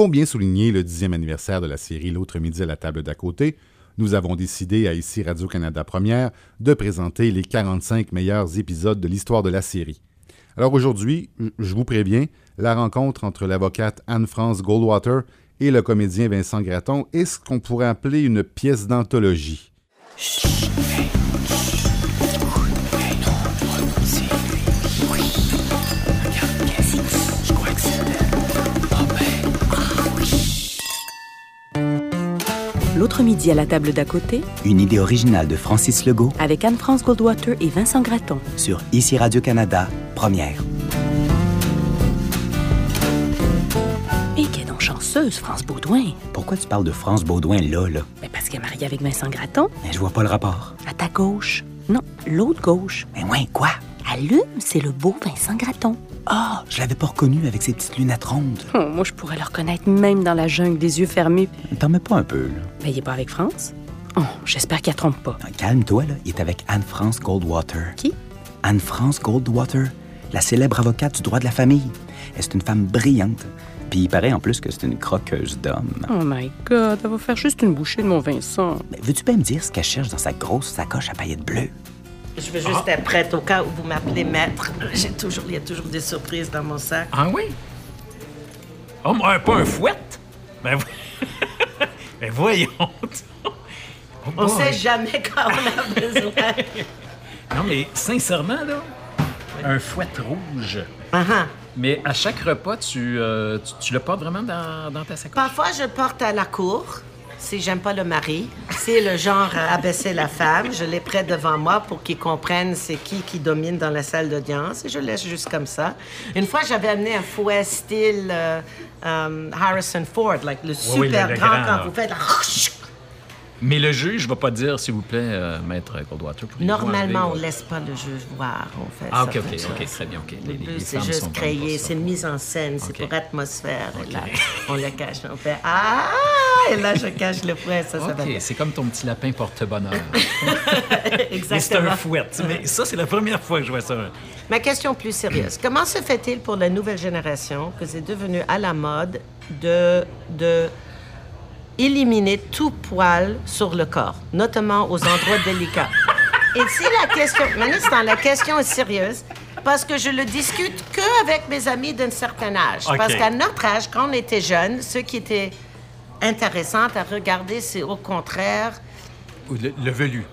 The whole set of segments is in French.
Pour bien souligner le dixième anniversaire de la série L'autre midi à la table d'à côté, nous avons décidé à ici Radio-Canada Première de présenter les 45 meilleurs épisodes de l'histoire de la série. Alors aujourd'hui, je vous préviens, la rencontre entre l'avocate Anne-France Goldwater et le comédien Vincent Gratton est ce qu'on pourrait appeler une pièce d'anthologie. L'autre midi à la table d'à côté, Une idée originale de Francis Legault avec Anne-France Goldwater et Vincent Gratton. sur Ici Radio-Canada, première. Et qu'elle est donc chanceuse, France Baudouin? Pourquoi tu parles de France Baudouin là, là? Mais parce qu'elle est mariée avec Vincent Gratton. Mais je vois pas le rapport. À ta gauche. Non, l'autre gauche. Mais ouais, quoi? Allume, c'est le beau Vincent Gratton. Ah, je l'avais pas reconnu avec ses petites lunettes rondes. Oh, moi, je pourrais le reconnaître même dans la jungle des yeux fermés. T'en mets pas un peu, là. Mais il est pas avec France. Oh, j'espère qu'elle trompe pas. Ah, Calme-toi, là. Il est avec Anne-France Goldwater. Qui? Anne-France Goldwater, la célèbre avocate du droit de la famille. Elle est une femme brillante. Puis il paraît en plus que c'est une croqueuse d'hommes. Oh my God, elle va faire juste une bouchée de mon Vincent. Mais veux-tu bien me dire ce qu'elle cherche dans sa grosse sacoche à paillettes bleues? Je veux juste être prête au cas où vous m'appelez maître. J'ai toujours, il y a toujours des surprises dans mon sac. Ah oui? Oh, moi, pas un fouet? Ben, ben voyons. Oh On sait jamais quand on a besoin. Non, mais sincèrement, là, un fouet rouge. Ah, ah. Mais à chaque repas, tu, euh, tu, tu le portes vraiment dans, dans ta sacoche? Parfois, je porte à la cour si j'aime pas le mari. C'est le genre à abaisser la femme. Je l'ai près devant moi pour qu'ils comprennent c'est qui qui domine dans la salle d'audience et je laisse juste comme ça. Une fois, j'avais amené un fouet style euh, euh, Harrison Ford, like le oui, super le- le grand, grand, quand là. vous faites. Mais le juge va pas dire, s'il vous plaît, euh, maître Goldwater. Normalement, on euh, laisse pas le juge voir. On fait Ah, ok, ok, ok, très bien, ok. Le but, c'est juste créer, ça. c'est une mise en scène, c'est pour atmosphère. Et là, on le cache, on fait Ah! Et là, je cache le fouet, ça, ça va OK, c'est comme ton petit lapin porte-bonheur. Mais c'est Exactement. un fouet. Mais ça, c'est la première fois que je vois ça. Ma question plus sérieuse. Comment se fait-il pour la nouvelle génération que c'est devenu à la mode de, de éliminer tout poil sur le corps, notamment aux endroits délicats? Et si la question... Maintenant, la question est sérieuse parce que je le discute que avec mes amis d'un certain âge. Parce qu'à notre âge, quand on était jeunes, ce qui était intéressant à regarder, c'est au contraire Le, le velu.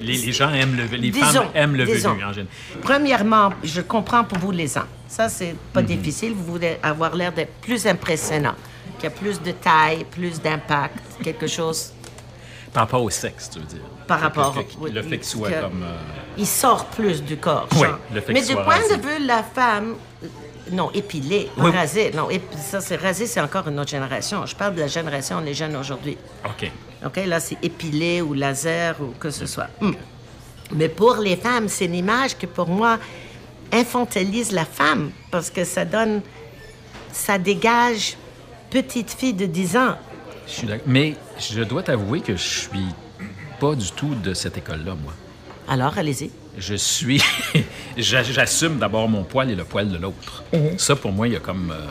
Les, les gens aiment le velu. Les Disons, femmes aiment le disons. velu en général. Premièrement, je comprends pour vous les ans. Ça, c'est pas difficile. Vous voulez avoir l'air d'être plus impressionnant, qu'il y a plus de taille, plus d'impact, quelque chose Par rapport au sexe, tu veux dire. par rapport que- au- Le fait qu'il soit que- comme. euh, Il sort plus du corps. Oui, genre. le fait Mais du point rasé. de vue de la femme, euh, non, épilée, Oui. rasée. Non, ça, c'est rasé, c'est encore une autre génération. Je parle de la génération des jeunes aujourd'hui. OK. OK, là, c'est épilé ou laser ou que ce soit. Hmm. Mais pour les femmes, c'est une image que pour moi infantilise la femme parce que ça donne, ça dégage petite fille de 10 ans. Je suis d'accord. Mais je dois t'avouer que je suis pas du tout de cette école-là, moi. Alors, allez-y. Je suis. j'a- J'assume d'abord mon poil et le poil de l'autre. Mhm. Ça, pour moi, il y a comme. euh,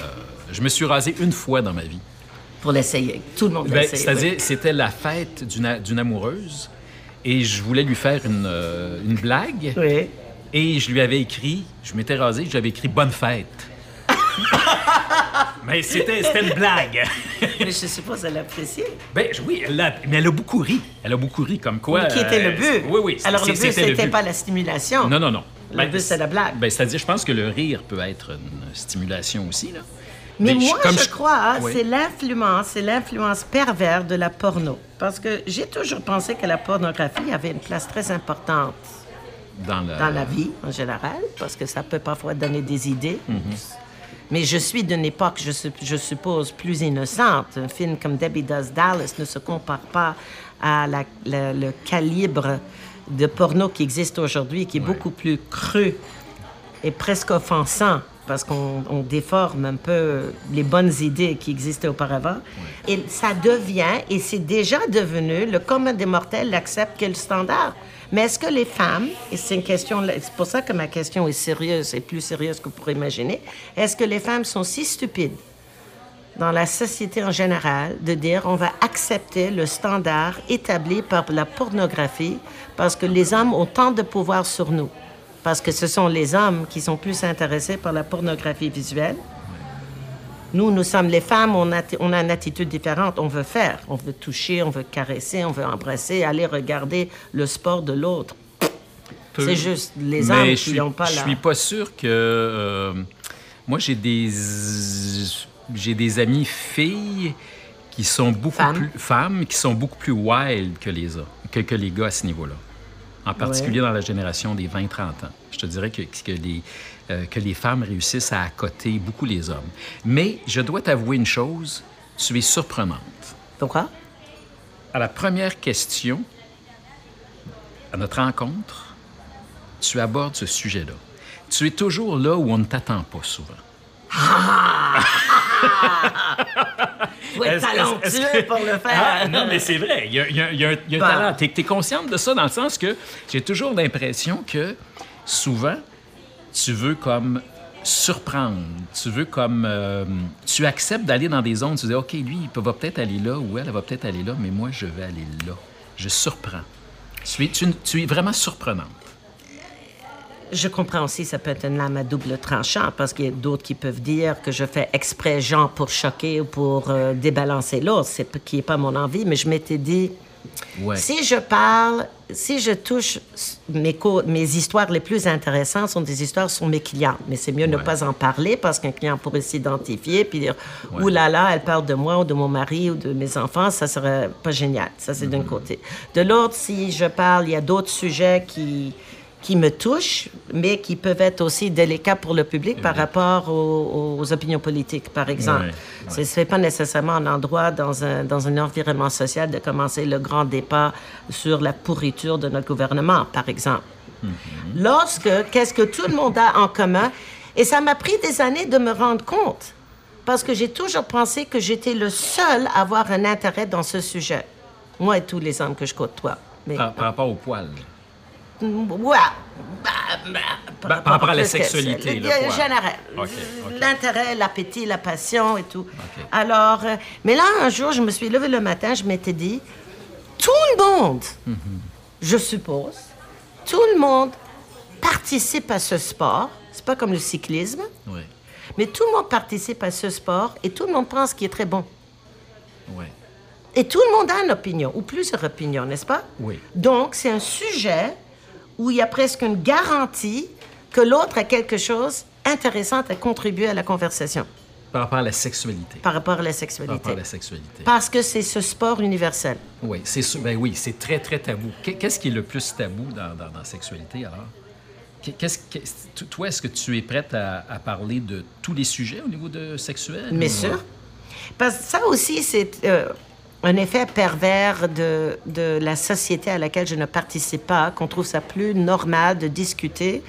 Je me suis rasé une fois dans ma vie. Pour l'essayer. Tout le monde Ben. C'est-à-dire, c'était la fête d'une amoureuse et je voulais lui faire une, euh, une blague. Oui. Et je lui avais écrit, je m'étais rasé, je lui avais écrit Bonne fête. mais c'était c'était une blague. Mais je suppose elle apprécie. ben je- oui, elle a, mais elle a beaucoup ri. Elle a beaucoup ri comme quoi. Qui était le euh, but. Oui, oui. Alors, le but, c'était pas la stimulation. Non, non, non. Le but, c'est la blague. Ben, c'est-à-dire, je pense que le rire peut être une stimulation aussi, là. Mais moi, comme je, crois, hein, Oui. c'est l'influence, c'est l'influence pervers de la porno. Parce que j'ai toujours pensé que la pornographie avait une place très importante Dans la, dans la vie en général, parce que ça peut parfois donner des idées. Mhm. Mais je suis d'une époque, je, sup- je suppose, plus innocente. Un film comme Debbie Does Dallas ne se compare pas à la- la- le calibre de porno qui existe aujourd'hui, qui est beaucoup plus cru et presque offensant parce qu'on on déforme un peu les bonnes idées qui existaient auparavant. Et ça devient, et c'est déjà devenu, le commun des mortels l'accepte que le standard. Mais est-ce que les femmes, et c'est une question, c'est pour ça que ma question est sérieuse et plus sérieuse que vous pourrez imaginer, est-ce que les femmes sont si stupides dans la société en général de dire on va accepter le standard établi par la pornographie parce que les hommes ont tant de pouvoir sur nous? Parce que ce sont les hommes qui sont plus intéressés par la pornographie visuelle. Nous, nous sommes les femmes, on a, on a une attitude différente. On veut faire, on veut toucher, on veut caresser, on veut embrasser, aller regarder le sport de l'autre. C'est juste les Mais hommes je qui n'ont pas je la... suis pas sûr que. euh, moi, j'ai des. J'ai des amies filles qui sont beaucoup Femmes. plus. Femmes qui sont beaucoup plus wild que les, que, que les gars à ce niveau-là. En particulier dans la génération des 20-30 ans. Je te dirais que, que, les, euh, que les femmes réussissent à accoter beaucoup les hommes. Mais je dois t'avouer une chose tu es surprenante. Pourquoi? À la première question, à notre rencontre, tu abordes ce sujet-là. Tu es toujours là où on ne t'attend pas souvent. Faut être talentueux que- pour le faire. Ah, non, mais c'est vrai. Il y a, il y a- il y a un, il y a un Bah. talent. Tu es, consciente de ça dans le sens que j'ai toujours l'impression que souvent, tu veux comme surprendre. Tu veux comme... euh, tu acceptes d'aller dans des zones. Tu dis, OK, lui, il va peut-être aller là ou elle, elle va peut-être aller là, mais moi, je vais aller là. Je surprends. Tu es, tu- tu es vraiment surprenante. Je comprends aussi, ça peut être une lame à double tranchant, parce qu'il y a d'autres qui peuvent dire que je fais exprès, genre, pour choquer ou pour euh, débalancer l'autre, c'est qui n'est pas mon envie, mais je m'étais dit, Ouais. si je parle, si je touche mes, histoires les plus intéressantes sont des histoires sur mes clients, mais c'est mieux de ne Ouais. pas en parler parce qu'un client pourrait s'identifier puis dire, Ouais. ouh là là, elle parle de moi ou de mon mari ou de mes enfants, ça serait pas génial. Ça, c'est d'un côté. De l'autre, si je parle, il y a d'autres sujets qui qui me touchent, mais qui peuvent être aussi délicats pour le public par rapport aux, aux opinions politiques, par exemple. Ce n'est pas nécessairement un endroit dans un, dans un environnement social de commencer le grand débat sur la pourriture de notre gouvernement, par exemple. Lorsque, qu'est-ce que tout le monde a en commun? Et ça m'a pris des années de me rendre compte, parce que j'ai toujours pensé que j'étais le seul à avoir un intérêt dans ce sujet. Moi et tous les hommes que je côtoie. Mais, Par, par rapport au poil. Ouais. Bah, bah, Bah, par rapport à la sexualité, le- général. L'intérêt, l'appétit, la passion et tout. Alors, euh, mais là, un jour, je me suis levée le matin, je m'étais dit, tout le monde, Mm-hmm. je suppose, tout le monde participe à ce sport. C'est pas comme le cyclisme, Oui. mais tout le monde participe à ce sport et tout le monde pense qu'il est très bon. Oui. Et tout le monde a une opinion, ou plusieurs opinions, n'est-ce pas? Oui. Donc, c'est un sujet où il y a presque une garantie que l'autre a quelque chose intéressant à contribuer à la conversation Par rapport à la sexualité. par rapport à la Par sexualité. rapport à la sexualité. Parce que c'est ce sport universel. Oui, c'est ben oui, c'est très, très tabou. Qu'est- Qu'est-ce qui est le plus tabou dans, dans, dans la sexualité, alors? Qu'est- Qu'est-ce, toi, est-ce que tu es prête à, à parler de tous les sujets au niveau de sexuel? Mais sûr. Parce que ça aussi, c'est euh, un effet pervers de, de la société à laquelle je ne participe pas, qu'on trouve ça plus normal de discuter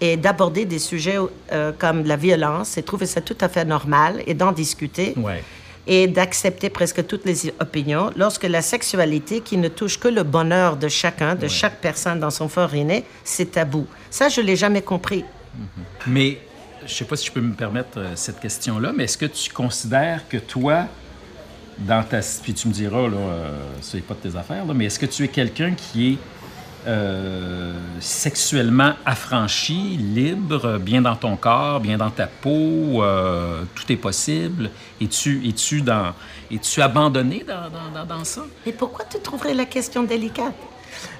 et d'aborder des sujets euh, comme la violence et trouver ça tout à fait normal et d'en discuter. Ouais. et d'accepter presque toutes les opinions lorsque la sexualité qui ne touche que le bonheur de chacun, de chaque personne dans son fort inné, c'est tabou. Ça, je l'ai jamais compris. Mais je sais pas si je peux me permettre euh, cette question-là, mais est-ce que tu considères que toi, dans ta... Puis tu me diras, là, euh, c'est pas de tes affaires, là, mais est-ce que tu es quelqu'un qui est euh, sexuellement affranchi, libre, bien dans ton corps, bien dans ta peau, euh, tout est possible? Es-tu es-tu dans... Es-tu abandonné dans, dans, dans, dans ça? Et pourquoi tu trouverais la question délicate?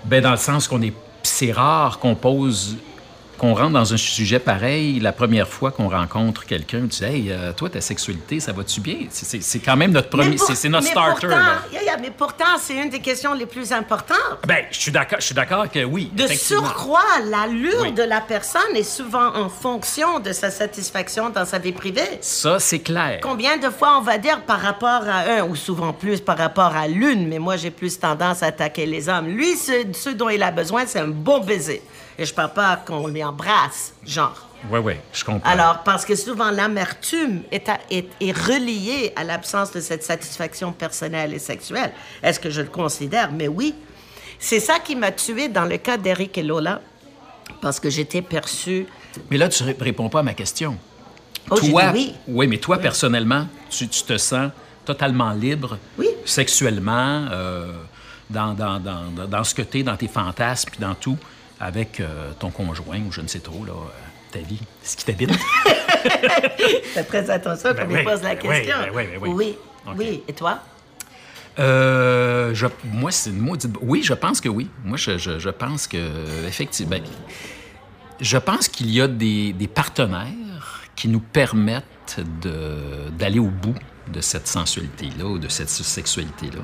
Ben, dans le sens qu'on est. C'est rare qu'on pose. Qu'on rentre dans un sujet pareil la première fois qu'on rencontre quelqu'un. Tu dis, hey, euh, toi, ta sexualité, ça va-tu bien? C'est- quand même notre premier. C'est notre mais starter. Pourtant, là. yeah, yeah, mais pourtant, c'est une des questions les plus importantes. Ben, je suis d'accord je suis d'accord que oui. De surcroît, l'allure Oui. de la personne est souvent en fonction de sa satisfaction dans sa vie privée. Ça, c'est clair. Combien de fois on va dire par rapport à un, ou souvent plus par rapport à l'une, mais moi j'ai plus tendance à attaquer les hommes. Lui, ce, ce dont il a besoin, c'est un bon baiser. Et je parle pas qu'on lui embrasse, genre. Oui, oui, je comprends. Alors, parce que souvent l'amertume est, est, est reliée à l'absence de cette satisfaction personnelle et sexuelle. Est-ce que je le considère? Mais oui. C'est ça qui m'a tué dans le cas d'Eric et Lola, parce que j'étais perçue Mais là, tu ré- réponds pas à ma question. Oh, toi, oui. mais toi, personnellement, tu, tu te sens totalement libre, Oui. sexuellement, euh, dans, dans, dans, dans- dans ce que tu es, dans tes fantasmes, puis dans tout, avec euh, ton conjoint ou je ne sais trop, là, euh, ta vie, ce qui t'habite. Fais très attention Ben quand oui, il pose la ben oui, question. ben oui, ben oui. oui. OK. oui. Et toi? Euh, je, moi, c'est une maudite... Oui, je pense que oui. Moi, je, je, je pense que, effectivement, ben, je pense qu'il y a des, des partenaires qui nous permettent d'aller au bout de cette sensualité-là ou de cette sexualité-là.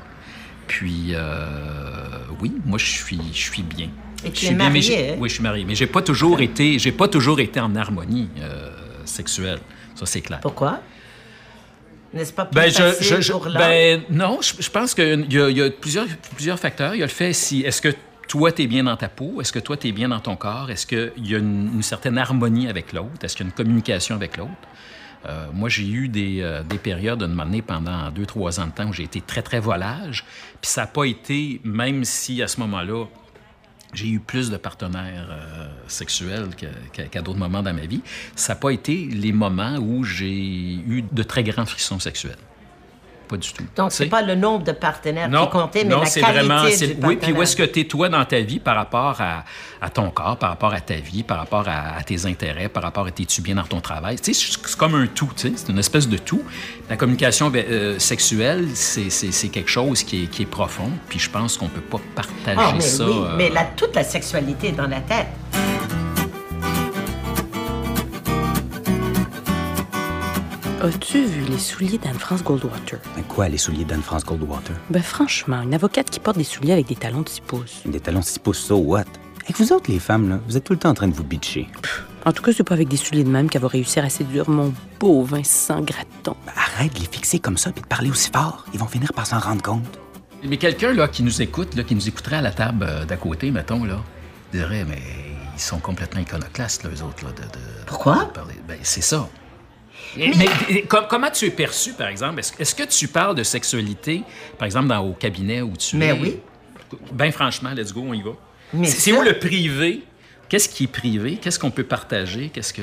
Puis, euh, oui, moi, je suis, je suis bien. Et tu Je suis es bien, mais marié, j'ai- hein? Oui, je suis marié, mais j'ai pas toujours été, j'ai pas toujours été en harmonie euh, sexuelle. Ça, c'est clair. Pourquoi? N'est-ce pas plus Ben, je, facile je- je- pour ben, non, je, je pense qu'il y a, il y a plusieurs, plusieurs facteurs. Il y a le fait si est-ce que toi, tu es bien dans ta peau? Est-ce que toi, tu es bien dans ton corps? Est-ce qu'il y a une, une certaine harmonie avec l'autre? Est-ce qu'il y a une communication avec l'autre? Euh, moi, j'ai eu des, euh, des périodes, une année, pendant deux, trois ans de temps où j'ai été très, très volage. Puis ça n'a pas été, même si à ce moment-là, j'ai eu plus de partenaires euh, sexuels qu'à d'autres moments dans ma vie. Ça n'a pas été les moments où j'ai eu de très grands frissons sexuels. Pas du tout. Donc, c'est pas le nombre de partenaires non, qui comptait, mais non, la c'est qualité vraiment, du partenaire. Oui, puis où est-ce que tu es toi dans ta vie par rapport à, à ton corps, par rapport à ta vie, par rapport à, à tes intérêts, par rapport à t'es-tu bien dans ton travail? Tu sais, c'est comme un tout, tu sais, c'est une espèce de tout. La communication ben, euh, sexuelle, c'est quelque chose qui est, qui est profond, puis je pense qu'on peut pas partager Ah, mais ça. oui, euh, mais la- toute la sexualité est dans la tête. As-tu vu les souliers d'Anne-France Goldwater? Mais Quoi, les souliers d'Anne-France Goldwater? Ben franchement, une avocate qui porte des souliers avec des talons de 6 pouces. Des talons 6 pouces, so what? Et vous autres, les femmes, là, vous êtes tout le temps en train de vous bitcher. En tout cas, c'est pas avec des souliers de même qu'elle va réussir à séduire mon beau Vincent Gratton. Ben, arrête de les fixer comme ça puis de parler aussi fort. Ils vont finir par s'en rendre compte. Mais quelqu'un là qui nous écoute, là, qui nous écouterait à la table euh, d'à côté, mettons, là, dirait, mais ils sont complètement iconoclastes, là, eux autres, là, de, de- Pourquoi? de parler. Ben, c'est ça. Mais, comment tu es perçu, par exemple? Est-ce que tu parles de sexualité, par exemple, dans, au cabinet où tu Mais es? oui. Ben franchement, let's go, on y va. Mais C'est c'est ça- où le privé? Qu'est-ce qui est privé? Qu'est-ce qu'on peut partager? Qu'est-ce que...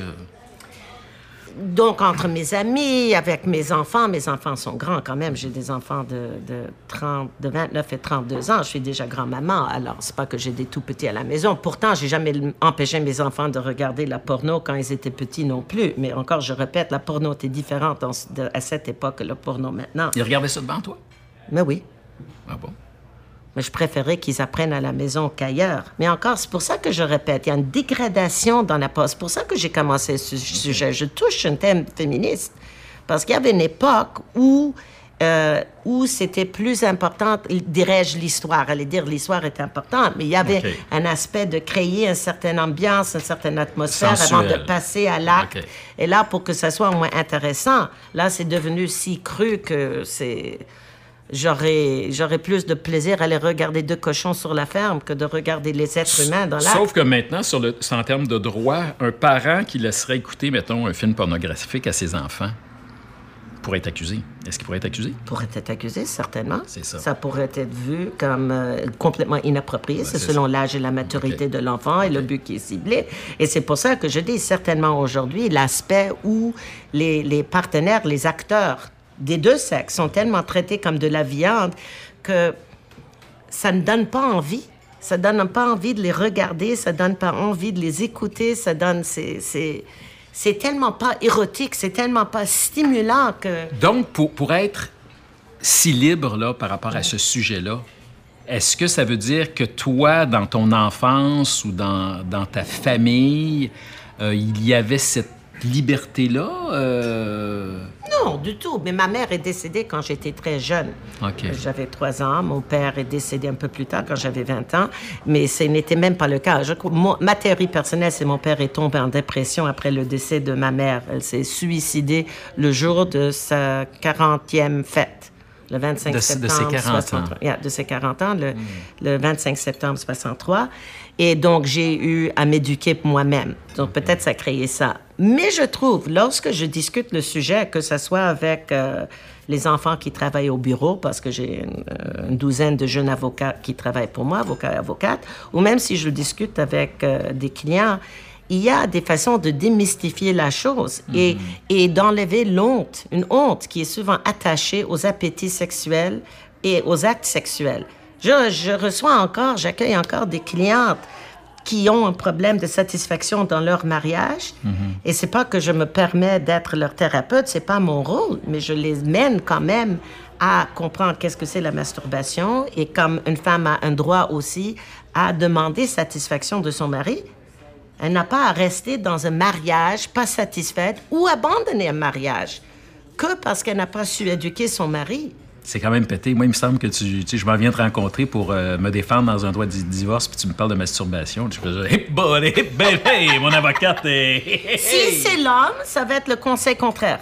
Donc, entre mes amis, avec mes enfants, mes enfants sont grands quand même. J'ai des enfants de, de, 30, de 29 et 32 ans. Je suis déjà grand-maman, alors c'est pas que j'ai des tout petits à la maison. Pourtant, j'ai jamais empêché mes enfants de regarder la porno quand ils étaient petits non plus. Mais encore, je répète, la porno était différente en- de- à cette époque que la porno maintenant. Ils regardaient ça devant toi? Mais oui. Ah bon? Mais je préférais qu'ils apprennent à la maison qu'ailleurs. Mais encore, c'est pour ça que je répète, il y a une dégradation dans la poste. C'est pour ça que j'ai commencé ce sujet. Je touche un thème féministe. Parce qu'il y avait une époque où, euh, où c'était plus important, dirais-je, l'histoire. Allez dire l'histoire est importante, mais il y avait un aspect de créer une certaine ambiance, une certaine atmosphère avant de passer à l'acte. Et là, pour que ça soit au moins intéressant, là, c'est devenu si cru que c'est... J'aurais, j'aurais plus de plaisir à aller regarder deux cochons sur la ferme que de regarder les êtres humains dans l'acte. Sauf que maintenant, sur le, en termes de droit, un parent qui laisserait écouter, mettons, un film pornographique à ses enfants pourrait être accusé. Est-ce qu'il pourrait être accusé? pourrait être accusé, certainement. C'est ça. Ça pourrait être vu comme euh, complètement inapproprié. c'est c'est selon l'âge et la maturité de l'enfant et le but qui est ciblé. Et c'est pour ça que je dis certainement aujourd'hui l'aspect où les, les partenaires, les acteurs des deux sexes sont tellement traités comme de la viande que ça ne donne pas envie. Ça donne pas envie de les regarder, ça donne pas envie de les écouter, ça donne... C'est, c'est, c'est tellement pas érotique, c'est tellement pas stimulant que... Donc, pour, pour être si libre là, par rapport à ce sujet-là, est-ce que ça veut dire que toi, dans ton enfance ou dans, dans ta famille, euh, il y avait cette liberté-là? euh, Non, du tout. Mais ma mère est décédée quand j'étais très jeune. J'avais trois ans. Mon père est décédé un peu plus tard, quand j'avais 20 ans. Mais ce n'était même pas le cas. Je, ma théorie personnelle, c'est que mon père est tombé en dépression après le décès de ma mère. Elle s'est suicidée le jour de sa 40e fête. Le 25 De- de ses septembre 40 ans. 63. Yeah, de ses 40 ans, le, le 25 septembre 63. Et donc, j'ai eu à m'éduquer moi-même. Donc, peut-être ça a créé ça. Mais je trouve, lorsque je discute le sujet, que ce soit avec euh, les enfants qui travaillent au bureau, parce que j'ai une, euh, une douzaine de jeunes avocats qui travaillent pour moi, avocats et avocates, ou même si je discute avec euh, des clients, il y a des façons de démystifier la chose et, et d'enlever l'honte, une honte qui est souvent attachée aux appétits sexuels et aux actes sexuels. Je, je reçois encore, j'accueille encore des clientes qui ont un problème de satisfaction dans leur mariage. Et c'est pas que je me permets d'être leur thérapeute, c'est pas mon rôle, mais je les mène quand même à comprendre qu'est-ce que c'est la masturbation et comme une femme a un droit aussi à demander satisfaction de son mari. Elle n'a pas à rester dans un mariage pas satisfaite ou abandonner un mariage que parce qu'elle n'a pas su éduquer son mari. C'est quand même pété. Moi, il me semble que tu, tu sais, je m'en viens te rencontrer pour euh, me défendre dans un droit de divorce, puis tu me parles de masturbation. Je fais, hey, bon, ben, hey, mon avocate. hey, Si c'est l'homme, ça va être le conseil contraire.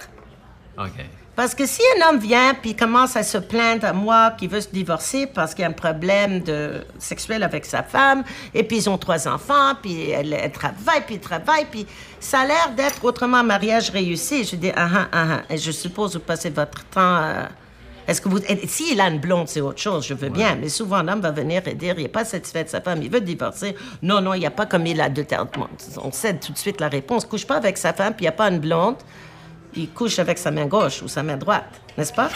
OK. Parce que si un homme vient puis commence à se plaindre à moi qu'il veut se divorcer parce qu'il y a un problème de sexuel avec sa femme, et puis ils ont trois enfants, puis elle, elle travaille, puis il travaille, puis ça a l'air d'être autrement un mariage réussi. Je dis, ah, ah, ah, ah. Et je suppose vous passez votre temps... euh, est-ce que vous... S'il a une blonde, c'est autre chose, je veux bien. Mais souvent, un homme va venir et dire, il n'est pas satisfait de sa femme, il veut divorcer. Non, non, il n'y a pas commis l'adultère. On cède tout de suite la réponse. Couche pas avec sa femme, puis il n'y a pas une blonde il couche avec sa main gauche ou sa main droite, n'est-ce pas?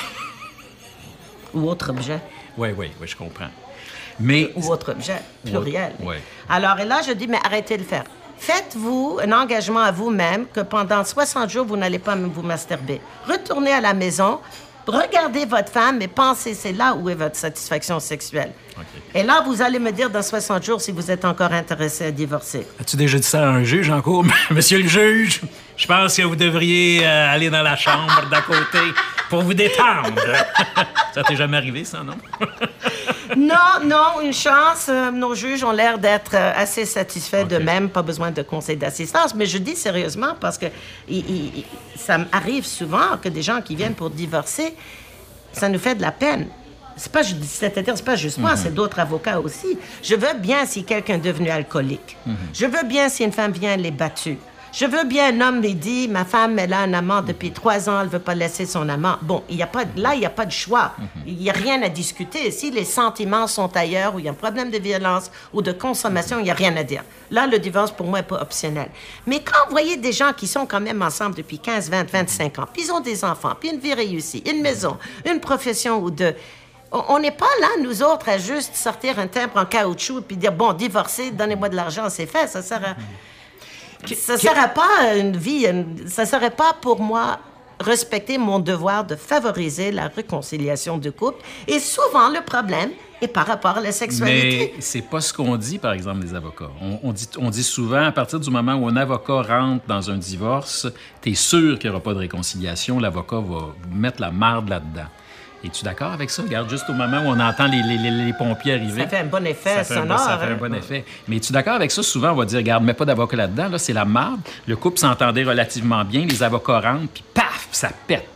ou autre objet. Oui, oui, oui, je comprends. Mais. Ou autre objet, pluriel. Ouais. Alors, et là, je dis, mais arrêtez de le faire. Faites-vous un engagement à vous-même que pendant 60 jours, vous n'allez pas vous masturber. Retournez à la maison, regardez votre femme et pensez, c'est là où est votre satisfaction sexuelle. Et là, vous allez me dire dans 60 jours si vous êtes encore intéressé à divorcer. As-tu déjà dit ça à un juge en cours? Monsieur le juge, je pense que vous devriez euh, aller dans la chambre d'à côté pour vous détendre. ça t'est jamais arrivé, ça, non? Non, non, une chance. euh, nos juges ont l'air d'être euh, assez satisfaits d'eux-mêmes, pas besoin de conseil d'assistance. Mais je dis sérieusement parce que ça m'arrive souvent que des gens qui viennent pour divorcer, ça nous fait de la peine. C'est pas, c'est-à-dire, c'est pas juste moi, c'est d'autres avocats aussi. Je veux bien si quelqu'un est devenu alcoolique. Je veux bien si une femme vient les battue. Je veux bien un homme lui dit, ma femme, elle a un amant depuis trois ans, elle veut pas laisser son amant. Bon, il y a pas, là, il n'y a pas de choix. Il n'y a rien à discuter. Si les sentiments sont ailleurs, ou il y a un problème de violence ou de consommation, il n'y a rien à dire. Là, le divorce, pour moi, n'est pas optionnel. Mais quand vous voyez des gens qui sont quand même ensemble depuis 15, 20, 25 ans, puis ils ont des enfants, puis une vie réussie, une maison, une profession ou deux, on- on n'est pas là, nous autres, à juste sortir un timbre en caoutchouc puis dire, bon, divorcer, donnez-moi de l'argent, c'est fait. Ça sert à... Ça serait pas une vie, une- ça serait pas pour moi respecter mon devoir de favoriser la réconciliation de couple. Et souvent, le problème est par rapport à la sexualité. Mais c'est pas ce qu'on dit, par exemple, les avocats. On, on dit, on dit souvent, à partir du moment où un avocat rentre dans un divorce, tu es sûr qu'il n'y aura pas de réconciliation, l'avocat va mettre la marde là-dedans. Es-tu d'accord avec ça? Regarde, juste au moment où on entend les, les- les- les pompiers arriver. Ça fait un bon effet Ça fait un bon- sonore. ça fait un hein? bon effet. Mais es-tu d'accord avec ça? Souvent, on va dire, regarde, mets pas d'avocat là-dedans, là, c'est la marde. Le couple s'entendait relativement bien, les avocats rentrent, puis paf, ça pète.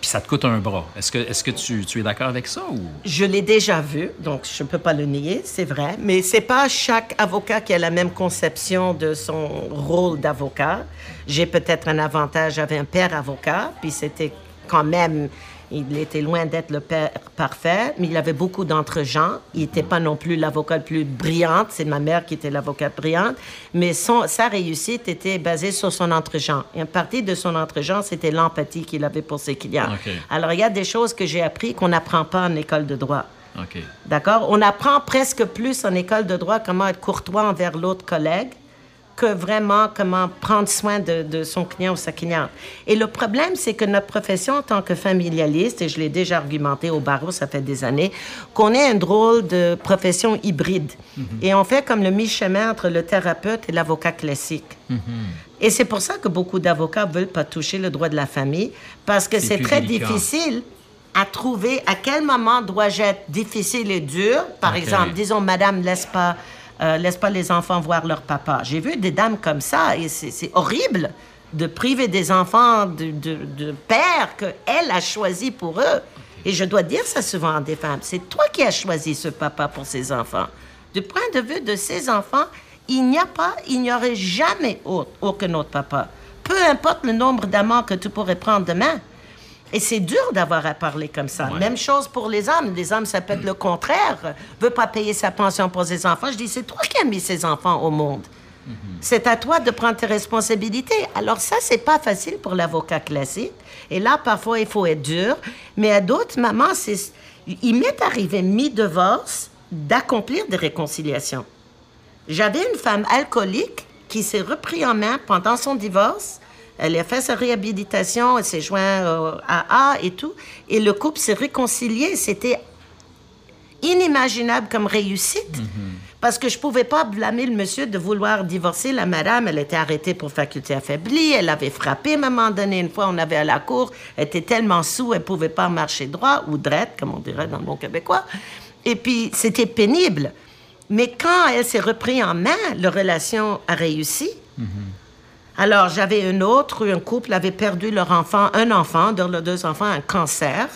Puis ça te coûte un bras. Est-ce que, tu, tu es d'accord avec ça ou... Je l'ai déjà vu, donc je ne peux pas le nier, c'est vrai. Mais c'est pas chaque avocat qui a la même conception de son rôle d'avocat. J'ai peut-être un avantage, j'avais un père avocat, puis c'était quand même, il était loin d'être le père parfait, mais il avait beaucoup d'entre-gens. Il n'était pas non plus l'avocat le plus brillante, c'est ma mère qui était l'avocate brillante, mais son, sa réussite était basée sur son entre-gens. Et une partie de son entre-gens, c'était l'empathie qu'il avait pour ses clients. Alors, il y a des choses que j'ai appris qu'on n'apprend pas en école de droit. D'accord? On apprend presque plus en école de droit comment être courtois envers l'autre collègue que vraiment comment prendre soin de, de son client ou sa cliente. Et le problème, c'est que notre profession en tant que familialiste, et je l'ai déjà argumenté au barreau, ça fait des années, qu'on est un drôle de profession hybride. Et on fait comme le mi-chemin entre le thérapeute et l'avocat classique. Et c'est pour ça que beaucoup d'avocats veulent pas toucher le droit de la famille, parce que C'est très délicat. difficile à trouver à quel moment dois-je être difficile et dur. Par exemple, disons, Madame, laisse pas, euh, laisse pas les enfants voir leur papa. J'ai vu des dames comme ça et c'est horrible de priver des enfants de, de, de pères qu'elle a choisi pour eux. Et je dois dire ça souvent à des femmes. C'est toi qui as choisi ce papa pour ses enfants. Du point de vue de ses enfants, il n'y a pas, il n'y aurait jamais autre, aucun autre papa. Peu importe le nombre d'amants que tu pourrais prendre demain. Et c'est dur d'avoir à parler comme ça. Même chose pour les hommes. Les hommes, ça peut être le contraire. Veut pas payer sa pension pour ses enfants. Je dis, c'est toi qui as mis ses enfants au monde. C'est à toi de prendre tes responsabilités. Alors ça, c'est pas facile pour l'avocat classique. Et là, parfois, il faut être dur. Mais à d'autres mamans, c'est... il m'est arrivé, mi-divorce, d'accomplir des réconciliations. J'avais une femme alcoolique qui s'est repris en main pendant son divorce. Elle a fait sa réhabilitation, elle s'est jointe au AA et tout. Et le couple s'est réconcilié. C'était inimaginable comme réussite. Parce que je pouvais pas blâmer le monsieur de vouloir divorcer la madame. Elle était arrêtée pour faculté affaiblie. Elle avait frappé à un moment donné. Une fois, on avait à la cour. Elle était tellement sous, elle pouvait pas marcher droit ou drette, comme on dirait dans le bon québécois. Et puis, c'était pénible. Mais quand elle s'est reprise en main, la relation a réussi. Alors, j'avais une autre, un couple avait perdu leur enfant, un enfant, de leurs deux enfants, un cancer.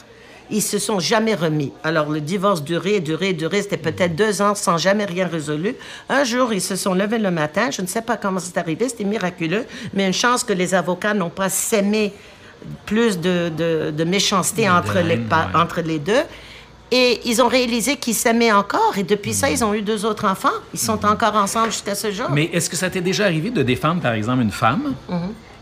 Ils se sont jamais remis. Alors, le divorce durait, durait, durait. C'était peut-être deux ans sans jamais rien résolu. Un jour, ils se sont levés le matin. Je ne sais pas comment c'est arrivé. C'était miraculeux. Mais une chance que les avocats n'ont pas sémé plus de, de- de méchanceté les, entre les deux. Et ils ont réalisé qu'ils s'aimaient encore. Et depuis ça, ils ont eu deux autres enfants. Ils sont encore ensemble jusqu'à ce jour. Mais est-ce que ça t'est déjà arrivé de défendre, par exemple, une femme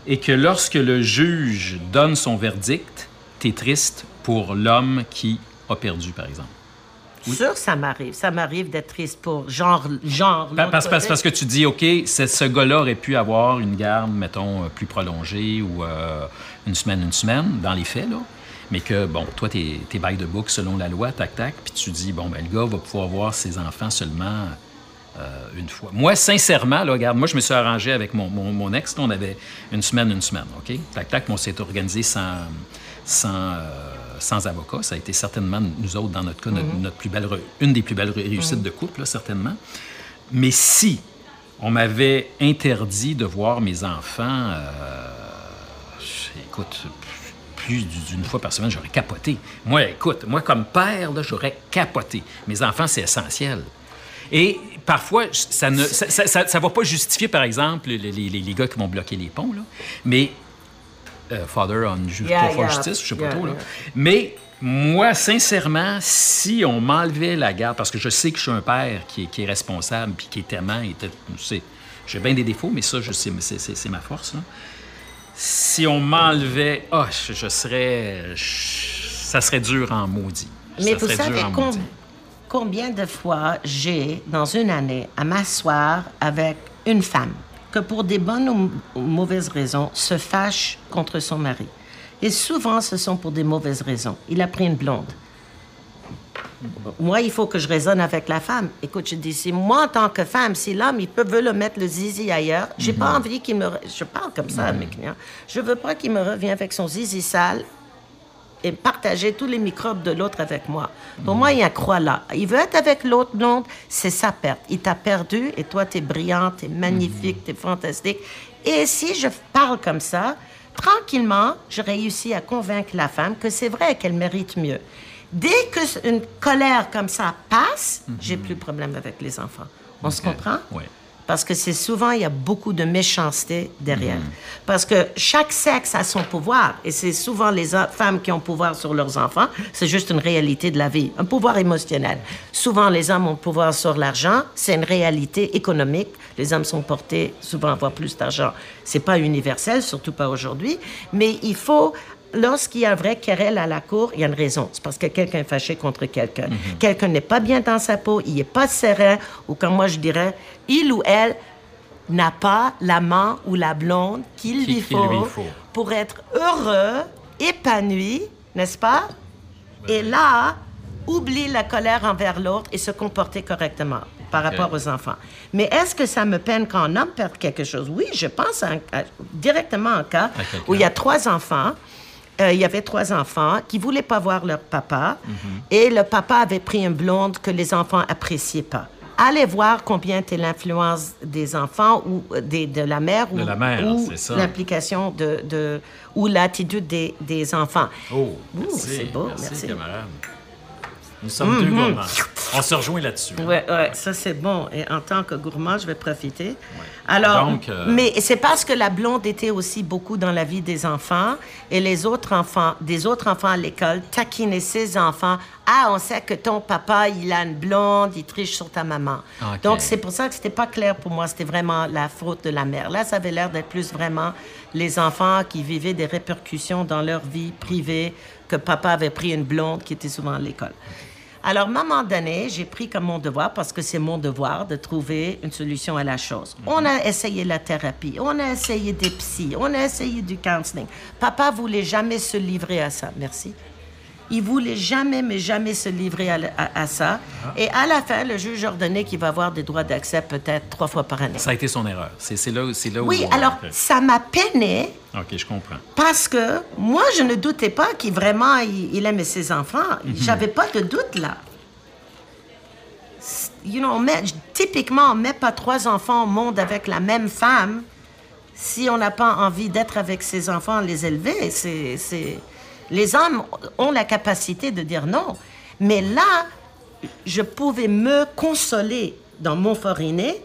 et que lorsque le juge donne son verdict, t'es triste pour l'homme qui a perdu, par exemple? Sûr, ça m'arrive. Ça m'arrive d'être triste pour genre, genre. Pa- Parce, parce, parce que tu dis, OK, ce gars-là aurait pu avoir une garde, mettons, euh, plus prolongée ou euh, une semaine, une semaine, dans les faits, là. Mais que, bon, toi, t'es es by the book selon la loi, tac, tac, puis tu dis, bon, ben, le gars va pouvoir voir ses enfants seulement euh, une fois. Moi, sincèrement, là, regarde, moi, je me suis arrangé avec mon, mon, mon ex, là, on avait une semaine, une semaine, OK? Tac, tac, mais on s'est organisé sans, sans, euh, sans avocat. Ça a été certainement, nous autres, dans notre cas, notre, notre plus belle, une des plus belles ré- réussites de couple, là, certainement. Mais si on m'avait interdit de voir mes enfants, euh, écoute, plus d'une fois par semaine, j'aurais capoté. Moi, écoute, moi, comme père, j'aurais capoté. Mes enfants, c'est essentiel. Et parfois, ça ne ça, ça- ça- ça va pas justifier, par exemple, les, les- les- gars qui vont bloquer les ponts, là. Mais euh, Father on Yeah, justice, je sais pas yeah, trop, là. Mais moi, sincèrement, si on m'enlevait la garde, parce que je sais que je suis un père qui est, qui est responsable, puis qui est aimant, et j'ai bien des défauts, mais ça, je sais, c'est- ma force, là. Si on m'enlevait, ah, je, je serais, je- ça serait dur en maudit. Mais Ça vous savez com- maudit. combien de fois j'ai, dans une année, à m'asseoir avec une femme que pour des bonnes ou mauvaises raisons se fâche contre son mari. Et souvent, ce sont pour des mauvaises raisons. Il a pris une blonde. Moi, il faut que je raisonne avec la femme. Écoute, je dis, si moi, en tant que femme, si l'homme, il peut veut le mettre le zizi ailleurs, j'ai pas envie qu'il me... Je parle comme ça à mes clients. Je veux pas qu'il me revienne avec son zizi sale et partager tous les microbes de l'autre avec moi. Pour moi, il y a un croix là. Il veut être avec l'autre blonde, c'est sa perte. Il t'a perdu et toi, tu es brillante, tu es magnifique, tu es fantastique. Et si je parle comme ça, tranquillement, je réussis à convaincre la femme que c'est vrai qu'elle mérite mieux. Dès que c- une colère comme ça passe, j'ai plus de problème avec les enfants. On se comprend? Ouais. Parce que c'est souvent, il y a beaucoup de méchanceté derrière. Parce que chaque sexe a son pouvoir. Et c'est souvent les femmes qui ont pouvoir sur leurs enfants. C'est juste une réalité de la vie. Un pouvoir émotionnel. Souvent, les hommes ont le pouvoir sur l'argent. C'est une réalité économique. Les hommes sont portés souvent à avoir plus d'argent. C'est pas universel, surtout pas aujourd'hui. Mais il faut lorsqu'il y a un vrai querelle à la cour, il y a une raison. C'est parce que quelqu'un est fâché contre quelqu'un. Quelqu'un n'est pas bien dans sa peau, il n'est pas serein, ou comme moi je dirais, il ou elle n'a pas l'amant ou la blonde qu'il Qui- lui, faut lui faut. pour être heureux, épanoui, n'est-ce pas? Et là, oublie la colère envers l'autre et se comporter correctement par rapport aux enfants. Mais est-ce que ça me peine quand un homme perd quelque chose? Oui, je pense à un- à- directement à un cas où il y a trois enfants. Euh, il y avait trois enfants qui voulaient pas voir leur papa et le papa avait pris une blonde que les enfants appréciaient pas. Allez voir combien était l'influence des enfants ou euh, des, de la mère ou, De la mère, ou c'est ça. l'implication de, de- ou l'attitude des, des enfants. Oh, Ouh, c'est beau, merci, merci. camarade. Nous sommes deux gourmands. On se rejoint là-dessus. Oui, ouais, ça c'est bon. Et en tant que gourmand, je vais profiter. Alors, Donc, euh, mais c'est parce que la blonde était aussi beaucoup dans la vie des enfants et les autres enfants, des autres enfants à l'école taquinaient ses enfants. Ah, on sait que ton papa, il a une blonde, il triche sur ta maman. Donc c'est pour ça que c'était pas clair pour moi. C'était vraiment la faute de la mère. Là, ça avait l'air d'être plus vraiment les enfants qui vivaient des répercussions dans leur vie privée que papa avait pris une blonde qui était souvent à l'école. Alors, à un moment donné, j'ai pris comme mon devoir, parce que c'est mon devoir, de trouver une solution à la chose. On a essayé la thérapie, on a essayé des psys, on a essayé du counseling. Papa voulait jamais se livrer à ça. Merci. Il voulait jamais, mais jamais se livrer à, à- à ça. Et à la fin, le juge ordonnait qu'il va avoir des droits d'accès peut-être trois fois par année. Ça a été son erreur. C'est là, c'est là où... Oui, alors, OK, ça m'a peiné OK, je comprends. parce que moi, je ne doutais pas qu'il vraiment il, il aimait ses enfants. J'avais pas de doute là. You know, on met- typiquement, on met pas trois enfants au monde avec la même femme si on n'a pas envie d'être avec ses enfants, les élever. C'est- Les hommes ont la capacité de dire non. Mais là, je pouvais me consoler dans mon fort aîné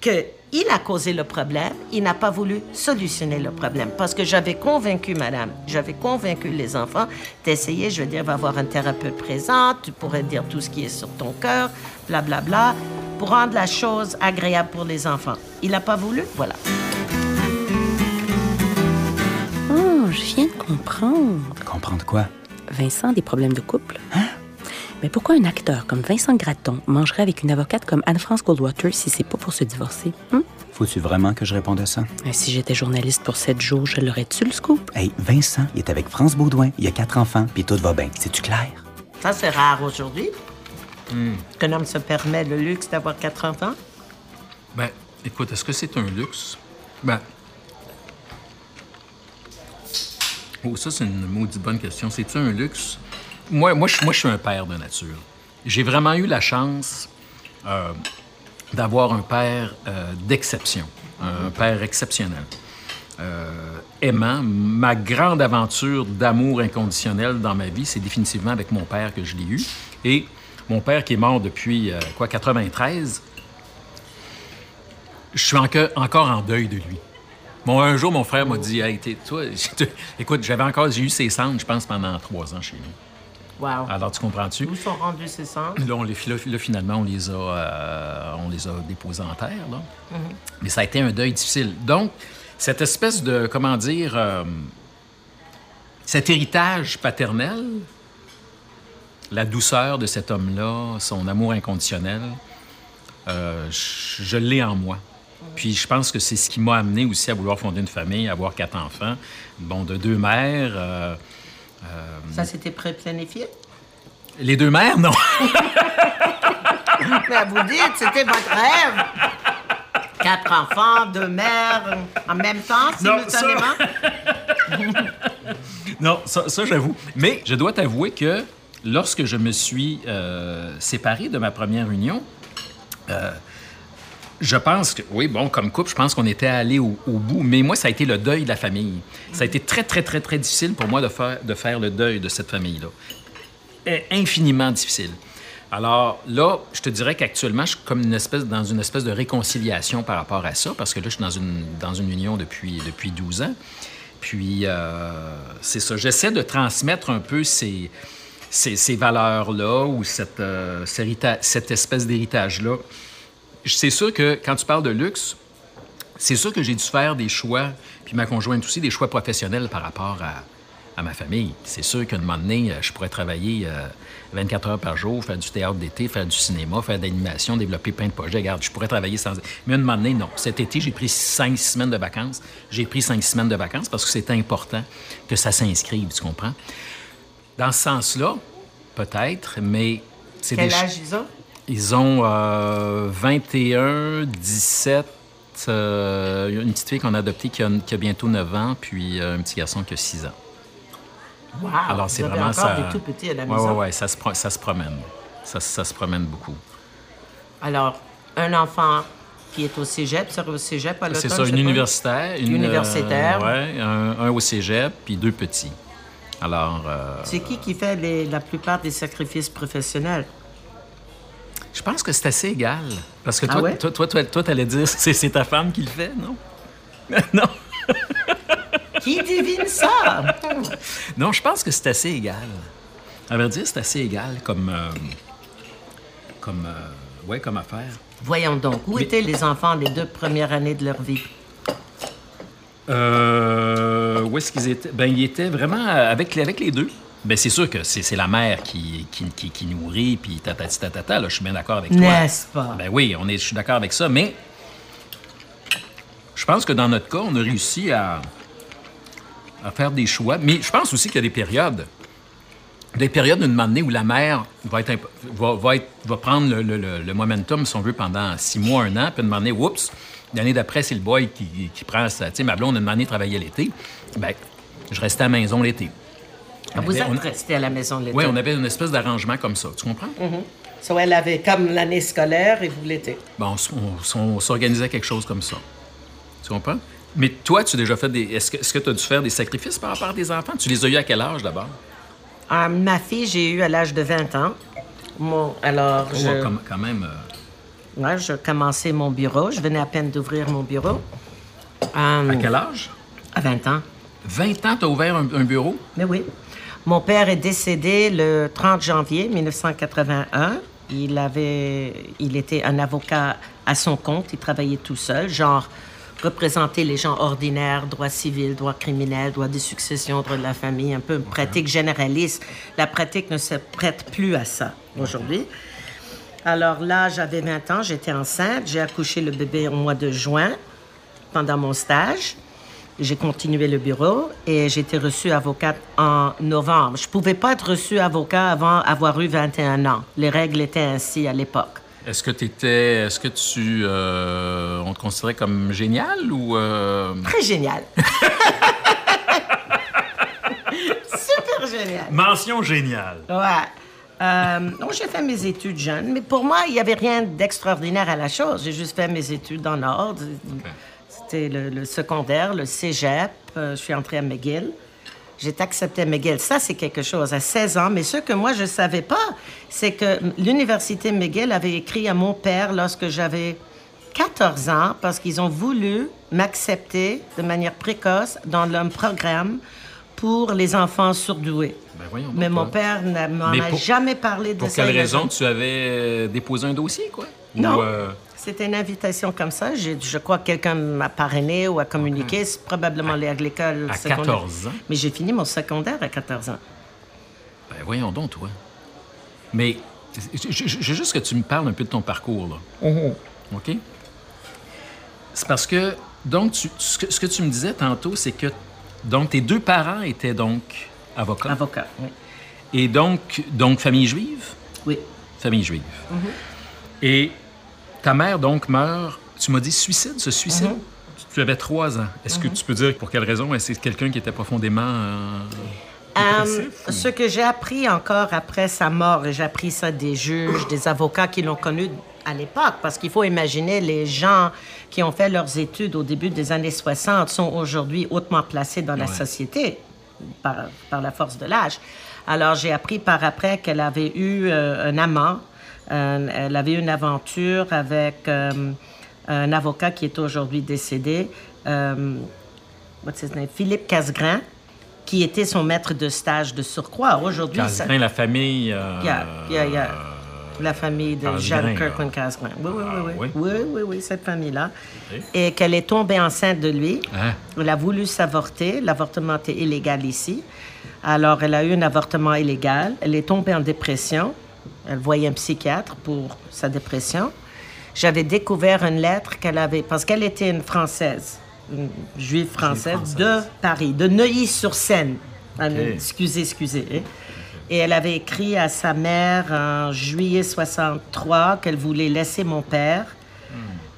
que il a causé le problème, il n'a pas voulu solutionner le problème. Parce que j'avais convaincu, madame, j'avais convaincu les enfants d'essayer, je veux dire, va avoir un thérapeute présent, tu pourrais dire tout ce qui est sur ton cœur, blablabla, pour rendre la chose agréable pour les enfants. Il n'a pas voulu, voilà. Oh, je comprendre. Comprendre quoi? Vincent a des problèmes de couple. Mais pourquoi un acteur comme Vincent Gratton mangerait avec une avocate comme Anne-France Goldwater si c'est pas pour se divorcer? Hum? Faut-tu vraiment que je réponde à ça? Si j'étais journaliste pour sept jours, je l'aurais-tu le scoop? Hey, Vincent, il est avec France Baudouin, il a quatre enfants, puis tout va bien. C'est-tu clair? Ça, c'est rare aujourd'hui. Qu'un homme se permet le luxe d'avoir quatre enfants. Ben, écoute, est-ce que c'est un luxe? Ben. Oh, ça, c'est une maudite bonne question. C'est-tu un luxe? Moi, moi, je, moi, je suis un père de nature. J'ai vraiment eu la chance euh, d'avoir un père euh, d'exception, un père exceptionnel. Euh, aimant. Ma grande aventure d'amour inconditionnel dans ma vie, c'est définitivement avec mon père que je l'ai eu. Et mon père qui est mort depuis, quoi, 93, je suis enco- encore en deuil de lui. Bon, un jour, mon frère m'a dit Hey, toi, écoute, j'avais encore, j'ai eu ses cendres, je pense, pendant trois ans chez nous. Wow. Alors, tu comprends-tu? Où sont rendus ces cendres? Là, on les, là, là, finalement, on les, a, euh, on les a déposés en terre. Là. Mais ça a été un deuil difficile. Donc, cette espèce de, comment dire, euh, cet héritage paternel, la douceur de cet homme-là, son amour inconditionnel, euh, je l'ai en moi. Puis je pense que c'est ce qui m'a amené aussi à vouloir fonder une famille, à avoir quatre enfants, bon, de deux mères. euh, Ça, c'était pré-planifié? les deux mères, non. Mais vous dites, c'était votre rêve. Quatre enfants, deux mères, en même temps, simultanément. Non, ça, ça, j'avoue. Mais je dois t'avouer que lorsque je me suis euh, séparé de ma première union, euh, je pense que, oui, bon, comme couple, je pense qu'on était allé au, bout, mais moi, ça a été le deuil de la famille. Ça a été très, très, très, très difficile pour moi de faire, de faire le deuil de cette famille-là. Infiniment difficile. Alors là, je te dirais qu'actuellement, je suis comme une espèce, dans une espèce de réconciliation par rapport à ça, parce que là, je suis dans une, dans une union depuis, depuis 12 ans. Puis, euh, c'est ça. J'essaie de transmettre un peu ces, ces, valeurs-là ou cette, euh, cette espèce d'héritage-là. C'est sûr que quand tu parles de luxe, c'est sûr que j'ai dû faire des choix, puis ma conjointe aussi, des choix professionnels par rapport à, à ma famille. C'est sûr qu'à un moment donné, euh, je pourrais travailler euh, 24 heures par jour, faire du théâtre d'été, faire du cinéma, faire de l'animation, développer plein de projets. Regarde, je pourrais travailler sans... Mais à un moment donné, non. Cet été, j'ai pris 5 semaines de vacances. J'ai pris 5 semaines de vacances parce que c'était important que ça s'inscrive, tu comprends? Dans ce sens-là, peut-être, mais c'est Quel des... âge ils ont? Ils ont euh, 21, 17, euh, une petite fille qu'on a adoptée qui a, qui a bientôt 9 ans, puis euh, un petit garçon qui a 6 ans. Wow, Alors, c'est vraiment ça. des tout petits à la ouais, maison? ouais, ouais, ça se, pro- ça se promène. Ça, ça se promène beaucoup. Alors, un enfant qui est au cégep, serait au cégep à l'automne, C'est ça, une universitaire. Une, Universitaire. euh, ouais, un, un au cégep, puis deux petits. Alors, euh, C'est qui qui fait les- la plupart des sacrifices professionnels? Je pense que c'est assez égal. Parce que Ah toi, ouais? toi, toi, toi, toi, t'allais dire c'est, c'est ta femme qui le fait, non? non. Qui devine ça? Non, je pense que c'est assez égal. À vrai dire, c'est assez égal comme. euh, comme. euh, ouais, comme affaire. Voyons donc, où étaient les enfants les deux premières années de leur vie? Euh, où est-ce qu'ils étaient? Ben, ils étaient vraiment avec, avec les deux. Ben, c'est sûr que c'est, la mère qui, qui, qui, qui nourrit, puis tatati tatata, là, je suis bien d'accord avec toi. N'est-ce pas? Ben oui, on est, je suis d'accord avec ça, mais je pense que dans notre cas, on a réussi à, à faire des choix. Mais je pense aussi qu'il y a des périodes, des périodes d'une année où la mère va, être, va, va, être- va prendre le, le- le- le momentum, si on veut, pendant six mois, un an, puis une année, oups, l'année d'après, c'est le boy qui, qui prend sa. Tu sais, ma blonde, une année, travaillait l'été. Ben, je restais à la maison l'été. On Vous êtes restés à la maison l'été. Oui, on avait une espèce d'arrangement comme ça. Tu comprends? So, elle avait comme l'année scolaire et vous l'été. Bon, on, s- on- on s'organisait quelque chose comme ça. Tu comprends? Mais toi, tu as déjà fait des. Est-ce que tu as dû faire des sacrifices par rapport à tes enfants? Tu les as eu à quel âge d'abord? Ah, ma fille, j'ai eu à l'âge de 20 ans. Mon, alors, Oh, je, comme- quand même. euh, ouais, je commençais mon bureau. Je venais à peine d'ouvrir mon bureau. Euh, à quel âge? à 20 ans. 20 ans, tu as ouvert un, un bureau? Mais oui. Mon père est décédé le 30 janvier 1981. Il avait, il était un avocat à son compte. Il travaillait tout seul, genre représenter les gens ordinaires, droit civil, droit criminel, droit des successions, droit de la famille, un peu une pratique généraliste. La pratique ne se prête plus à ça aujourd'hui. Alors là, j'avais 20 ans, j'étais enceinte, j'ai accouché le bébé au mois de juin pendant mon stage. J'ai continué le bureau et j'ai été reçue avocate en novembre. Je pouvais pas être reçue avocat avant avoir eu 21 ans. Les règles étaient ainsi à l'époque. Est-ce que tu étais. Est-ce que tu. euh, on te considérait comme génial ou. euh, Très génial. Super génial. Mention géniale. Ouais. Euh, non, j'ai fait mes études jeunes, mais pour moi, il n'y avait rien d'extraordinaire à la chose. J'ai juste fait mes études en ordre. Le, le secondaire, le cégep. Euh, je suis entrée à McGill. J'ai été acceptée à McGill. Ça, c'est quelque chose, à 16 ans. Mais ce que moi, je ne savais pas, c'est que l'Université McGill avait écrit à mon père lorsque j'avais 14 ans, parce qu'ils ont voulu m'accepter de manière précoce dans leur programme pour les enfants surdoués. Ben Mais mon père ne m'en a pour- jamais parlé de Pour ça. quelle il a raison tu avais euh, déposé un dossier, quoi? Ou, Non. euh, C'était une invitation comme ça. Je crois que quelqu'un m'a parrainé ou a communiqué. C'est probablement les à l'école à secondaire. 14 ans? Mais j'ai fini mon secondaire à 14 ans. Ben voyons donc, toi. Mais je veux juste que tu me parles un peu de ton parcours, là. OK? C'est parce que, donc, tu- ce, que, ce que tu me disais tantôt, c'est que, donc, tes deux parents étaient donc avocats. Avocat, oui. Et donc, donc, famille juive? Oui. Famille juive. Et ta mère, donc, meurt, tu m'as dit suicide, ce suicide? Tu- Tu avais trois ans. Est-ce que tu peux dire pour quelle raison? Est-ce que c'est quelqu'un qui était profondément... euh, Euh, ce que j'ai appris encore après sa mort, et j'ai appris ça des juges, des avocats qui l'ont connu à l'époque, parce qu'il faut imaginer les gens qui ont fait leurs études au début des années 60 sont aujourd'hui hautement placés dans la société par, par la force de l'âge. Alors j'ai appris par après qu'elle avait eu euh, un amant, elle avait eu une aventure avec euh, un avocat qui est aujourd'hui décédé. euh, what's his name? Philippe Casgrain, qui était son maître de stage de surcroît. Aujourd'hui, ça- Casgrain, la famille... euh, Yeah, yeah, yeah. la famille de Jeanne. Kirkland Casgrain. Oui, oui, Ah, oui, oui? oui. Oui, oui, oui, cette famille-là. Et qu'elle est tombée enceinte de lui. Hein? Elle a voulu s'avorter. L'avortement était illégal ici. Alors, elle a eu un avortement illégal. Elle est tombée en dépression. Elle voyait un psychiatre pour sa dépression. J'avais découvert une lettre qu'elle avait, parce qu'elle était une Française, une juive française, française. de Paris, de Neuilly-sur-Seine. Excusez, excusez. hein. Et elle avait écrit à sa mère en juillet 63 qu'elle voulait laisser mon père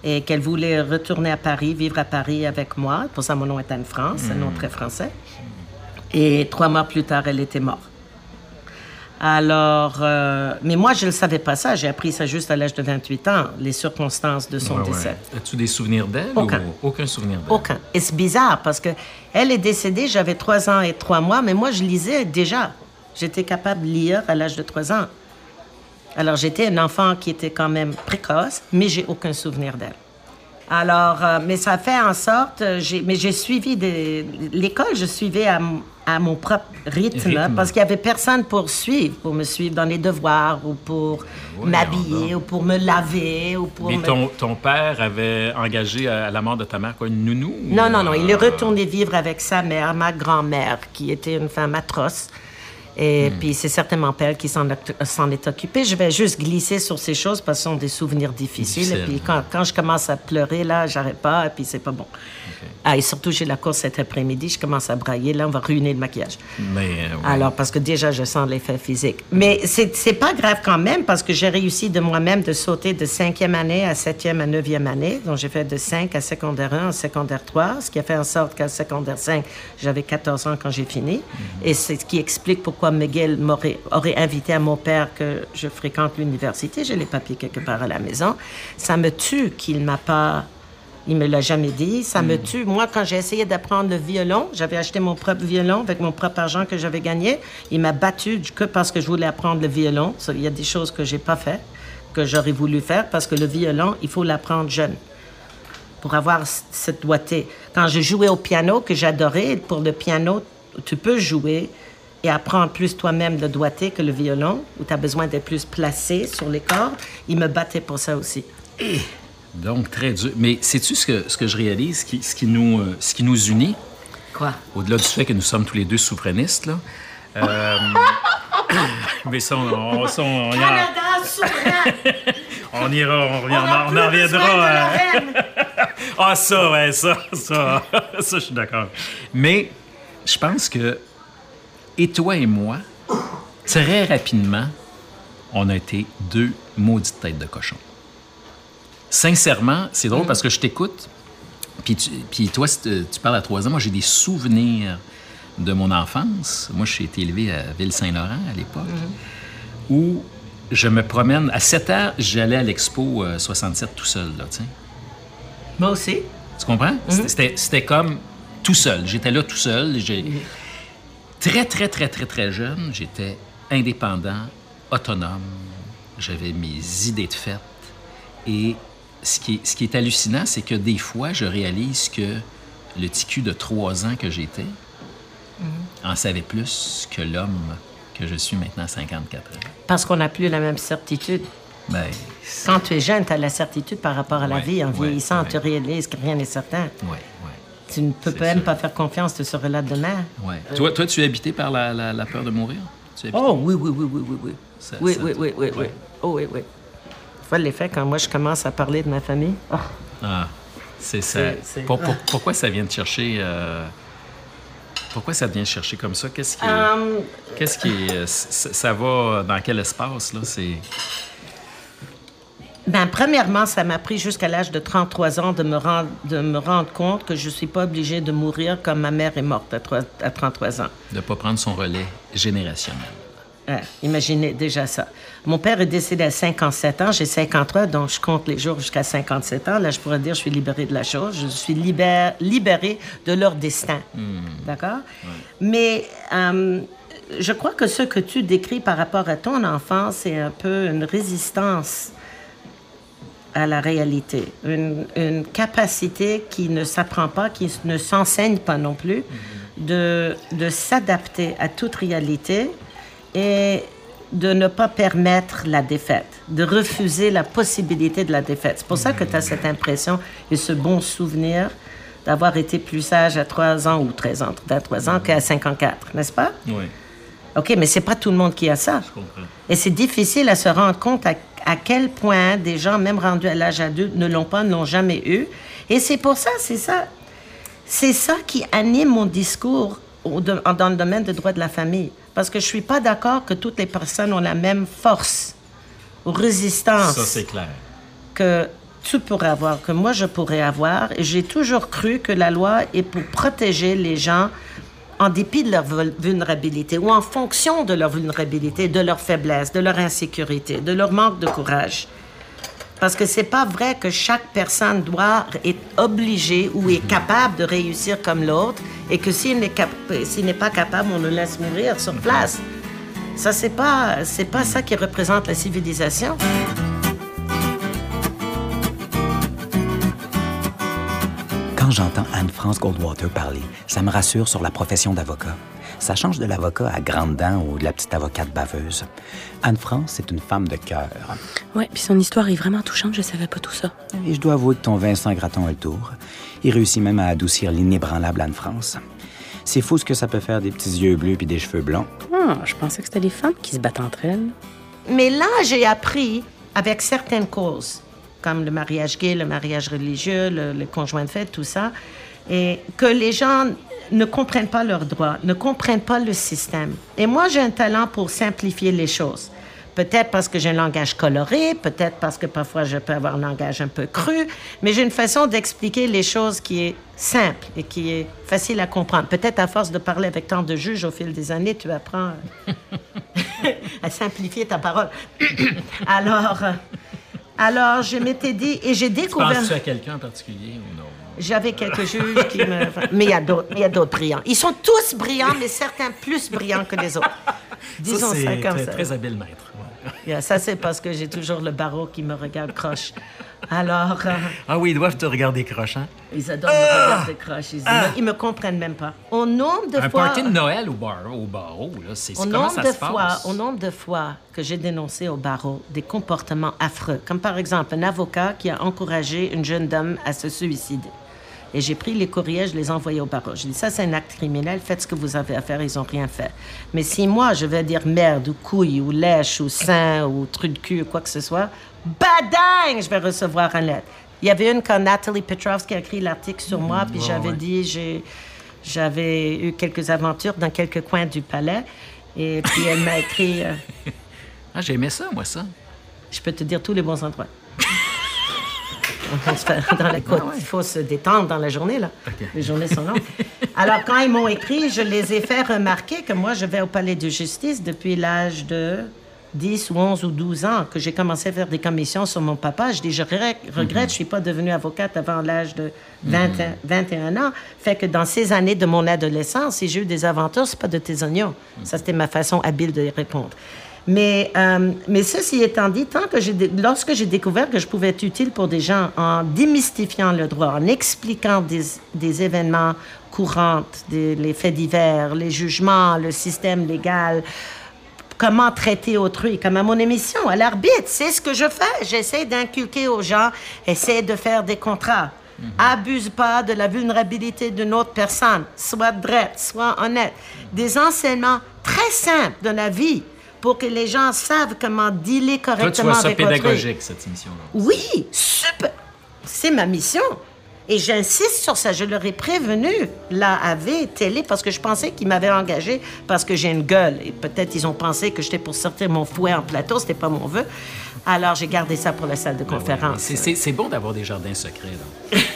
et qu'elle voulait retourner à Paris, vivre à Paris avec moi. Pour ça, mon nom est Anne-France, un nom très français. Et trois mois plus tard, elle était morte. Alors, euh, mais moi, je ne le savais pas ça. J'ai appris ça juste à l'âge de 28 ans, les circonstances de son Ouais, ouais. décès. As-tu des souvenirs d'elle? Aucun. Ou... Aucun souvenir d'elle? Aucun. Et c'est bizarre parce que elle est décédée, j'avais trois ans et trois mois, mais moi, je lisais déjà. J'étais capable de lire à l'âge de trois ans. Alors, j'étais un enfant qui était quand même précoce, mais j'ai aucun souvenir d'elle. Alors, euh, mais ça fait en sorte, euh, mais j'ai suivi des, l'école, je suivais à, à mon propre rythme, Rythme. parce qu'il y avait personne pour suivre, pour me suivre dans les devoirs ou pour m'habiller ou pour me laver ou pour Mais me... ton, ton père avait engagé à, la mort de ta mère quoi, une nounou? ou- Non, non, non. Il est retourné vivre avec sa mère, ma grand-mère, qui était une femme atroce. Et Hmm. puis, c'est certainement pas elle qui s'en est occupée. Je vais juste glisser sur ces choses parce que ce sont des souvenirs difficiles. Difficile. Et puis, quand, quand je commence à pleurer, là, j'arrête pas. Et puis, c'est pas bon. Ah, et surtout, j'ai la course cet après-midi. Je commence à brailler. Là, on va ruiner le maquillage. Mais, ouais. Alors, parce que déjà, je sens l'effet physique. Mais c'est pas grave quand même, parce que j'ai réussi de moi-même de sauter de cinquième année à septième à neuvième année. Donc, j'ai fait de 5 à secondaire 1 à secondaire 3, ce qui a fait en sorte qu'à secondaire 5, j'avais 14 ans quand j'ai fini. Et c'est ce qui explique pourquoi Miguel m'aurait aurait invité à mon père que je fréquente l'université. J'ai les papiers quelque part à la maison. Ça me tue qu'il m'a pas il me l'a jamais dit. Ça me tue. Moi, quand j'ai essayé d'apprendre le violon, j'avais acheté mon propre violon avec mon propre argent que j'avais gagné. Il m'a battu que parce que je voulais apprendre le violon. Il y a des choses que j'ai pas fait, que j'aurais voulu faire parce que le violon, il faut l'apprendre jeune pour avoir cette doigté. Quand je jouais au piano, que j'adorais, pour le piano, tu peux jouer et apprendre plus toi-même le doigté que le violon, où tu as besoin d'être plus placé sur les cordes. Il me battait pour ça aussi. Donc, très dur. Mais sais-tu ce que, ce que je réalise, ce qui, ce qui nous, euh, ce qui nous unit, Quoi? au-delà du fait que nous sommes tous les deux souverainistes, là? euh, mais ça, on, on- ça, on- on y a- on ira, on, on en reviendra. euh, Ah, ça, ouais, ça, ça, ça, je suis d'accord. Mais je pense que, et toi et moi, très rapidement, on a été deux maudites têtes de cochon. Sincèrement, c'est drôle parce que je t'écoute, puis, puis toi, si tu parles à trois ans, moi j'ai des souvenirs de mon enfance. Moi, j'ai été élevé à Ville-Saint-Laurent à l'époque, où je me promène. À 7 ans, j'allais à l'Expo euh, 67 tout seul, là, tu sais. Moi aussi. Tu comprends? C'était- C'était, c'était comme tout seul. J'étais là tout seul. J'ai... Très, très, très, très, très jeune, j'étais indépendant, autonome. J'avais mes idées de fête. Et ce qui, est, ce qui est hallucinant, c'est que des fois, je réalise que le ticu de trois ans que j'étais en savait plus que l'homme que je suis maintenant à 54 ans. Parce qu'on n'a plus la même certitude. Ben, Quand tu es jeune, tu as la certitude par rapport à la Ouais, vie. En ouais, vieillissant, ouais. tu réalises que rien n'est certain. Tu ne peux même pas faire confiance, tu seras là demain. ouais. Toi, toi, tu es habité par la, la- la peur de mourir? Tu Oh oui, oui, oui, oui, oui, oui. Ça- oui, ça oui, oui, oui, oui. Oh oui, oui. Tu vois l'effet quand moi je commence à parler de ma famille? Oh. Ah, c'est ça. Pour- pour- pourquoi ça vient te chercher euh, Pourquoi ça te vient chercher comme ça? Qu'est-ce qui, Hum, qu'est-ce qui, euh, ça va dans quel espace là? C'est Ben, premièrement, ça m'a pris jusqu'à l'âge de 33 ans de me, rendre, de me rendre compte que je ne suis pas obligée de mourir comme ma mère est morte à, trois- à 33 ans. de pas prendre son relais générationnel. Ouais, imaginez déjà ça. Mon père est décédé à 57 ans, j'ai 53, donc je compte les jours jusqu'à 57 ans. Là, je pourrais dire je suis libérée de la chose, je suis libère, libérée de leur destin. D'accord? Mais euh, je crois que ce que tu décris par rapport à ton enfance, c'est un peu une résistance à la réalité, une, une capacité qui ne s'apprend pas, qui ne s'enseigne pas non plus, de, de s'adapter à toute réalité et de ne pas permettre la défaite, de refuser la possibilité de la défaite. C'est pour ça que tu as cette impression et ce bon souvenir d'avoir été plus sage à 3 ans ou 13 ans, 23 ans qu'à 54, n'est-ce pas? Oui, OK, mais c'est pas tout le monde qui a ça. je comprends. Et c'est difficile à se rendre compte à, à quel point des gens, même rendus à l'âge adulte, ne l'ont pas, ne l'ont jamais eu. Et c'est pour ça, c'est ça. C'est ça qui anime mon discours au- dans le domaine des droits de la famille. Parce que je suis pas d'accord que toutes les personnes ont la même force ou résistance Ça c'est clair. que tu pourrais avoir, que moi je pourrais avoir. Et j'ai toujours cru que la loi est pour protéger les gens en dépit de leur vul- vulnérabilité ou en fonction de leur vulnérabilité, de leur faiblesse, de leur insécurité, de leur manque de courage. Parce que c'est pas vrai que chaque personne doit être obligée ou est capable de réussir comme l'autre et que s'il n'est cap- pas capable, on le laisse mourir sur place. Ça, c'est pas, c'est pas ça qui représente la civilisation. Quand j'entends Anne-France Goldwater parler, ça me rassure sur la profession d'avocat. Ça change de l'avocat à grande dents ou de la petite avocate baveuse. Anne-France est une femme de cœur. Ouais, puis son histoire est vraiment touchante, je savais pas tout ça. Et je dois avouer que ton Vincent Gratton a le tour. Il réussit même à adoucir l'inébranlable Anne-France. C'est fou ce que ça peut faire des petits yeux bleus puis des cheveux blonds. Ah, je pensais que c'était les femmes qui se battent entre elles. Mais là, j'ai appris avec certaines causes, comme le mariage gay, le mariage religieux, le, le conjoint de fait, tout ça, et que les gens ne comprennent pas leurs droits, ne comprennent pas le système. Et moi, j'ai un talent pour simplifier les choses. Peut-être parce que j'ai un langage coloré, peut-être parce que parfois je peux avoir un langage un peu cru, mais j'ai une façon d'expliquer les choses qui est simple et qui est facile à comprendre. Peut-être à force de parler avec tant de juges au fil des années, tu apprends à simplifier ta parole. alors, euh, alors, je m'étais dit, et j'ai découvert... Penses-tu à quelqu'un en particulier ou non? J'avais quelques juges qui me... Mais il y a d'autres, il y a d'autres brillants. Ils sont tous brillants, mais certains plus brillants que les autres. Disons ça, c'est comme très, ça. très habile maître. ouais. Yeah, ça, c'est parce que j'ai toujours le barreau qui me regarde croche. Alors, euh, Ah oui, ils doivent te regarder croche, hein? ils adorent me regarder croche. Ils, me, ils me comprennent même pas. Au nombre de Un fois... party de Noël au, bar, au barreau, là, c'est comment ça de se fois, passe? au nombre de fois que j'ai dénoncé au barreau des comportements affreux, comme par exemple un avocat qui a encouragé une jeune dame à se suicider. Et j'ai pris les courriers, je les ai envoyés au barreau. J'ai dit, ça, c'est un acte criminel, faites ce que vous avez à faire, ils n'ont rien fait. Mais si moi, je vais dire merde, ou couille, ou lèche, ou sein, ou truc de cul, ou quoi que ce soit, badang, je vais recevoir un lettre. Il y avait une quand Natalie Petrovski a écrit l'article sur moi, puis j'avais ouais. dit, j'ai, j'avais eu quelques aventures dans quelques coins du palais. Et puis elle m'a écrit, euh, Ah, j'aimais ça, moi, ça. je peux te dire tous les bons endroits. On se fait dans la côte. Il faut se détendre dans la journée, là. Les journées sont longues. Alors, quand ils m'ont écrit, je les ai fait remarquer que moi, je vais au palais de justice depuis l'âge de 10 ou 11 ou 12 ans, que j'ai commencé à faire des commissions sur mon papa. Je dis, je regrette, regrette, je suis pas devenue avocate avant l'âge de 20 ans- 21 ans. Fait que dans ces années de mon adolescence, si j'ai eu des aventures, c'est pas de tes oignons. Ça, c'était ma façon habile de y répondre. Mais, euh, mais ceci étant dit, tant que lorsque j'ai découvert que je pouvais être utile pour des gens en démystifiant le droit, en expliquant des, des événements courants, des, les faits divers, les jugements, le système légal, comment traiter autrui, comme à mon émission, à l'arbitre, c'est ce que je fais. J'essaie d'inculquer aux gens, essaie de faire des contrats. Abuse pas de la vulnérabilité d'une autre personne. Sois drette, sois honnête. Des enseignements très simples de la vie pour que les gens savent comment dealer Toi, tu correctement vois ça avec autrui. pédagogique, cette émission-là. Oui, super. C'est ma mission. Et j'insiste sur ça. Je leur ai prévenu, la AV, télé, parce que je pensais qu'ils m'avaient engagé parce que j'ai une gueule. Et peut-être ils ont pensé que j'étais pour sortir mon fouet en plateau. C'était pas mon vœu. Alors j'ai gardé ça pour la salle de conférence. C'est- C'est c'est bon d'avoir des jardins secrets, là.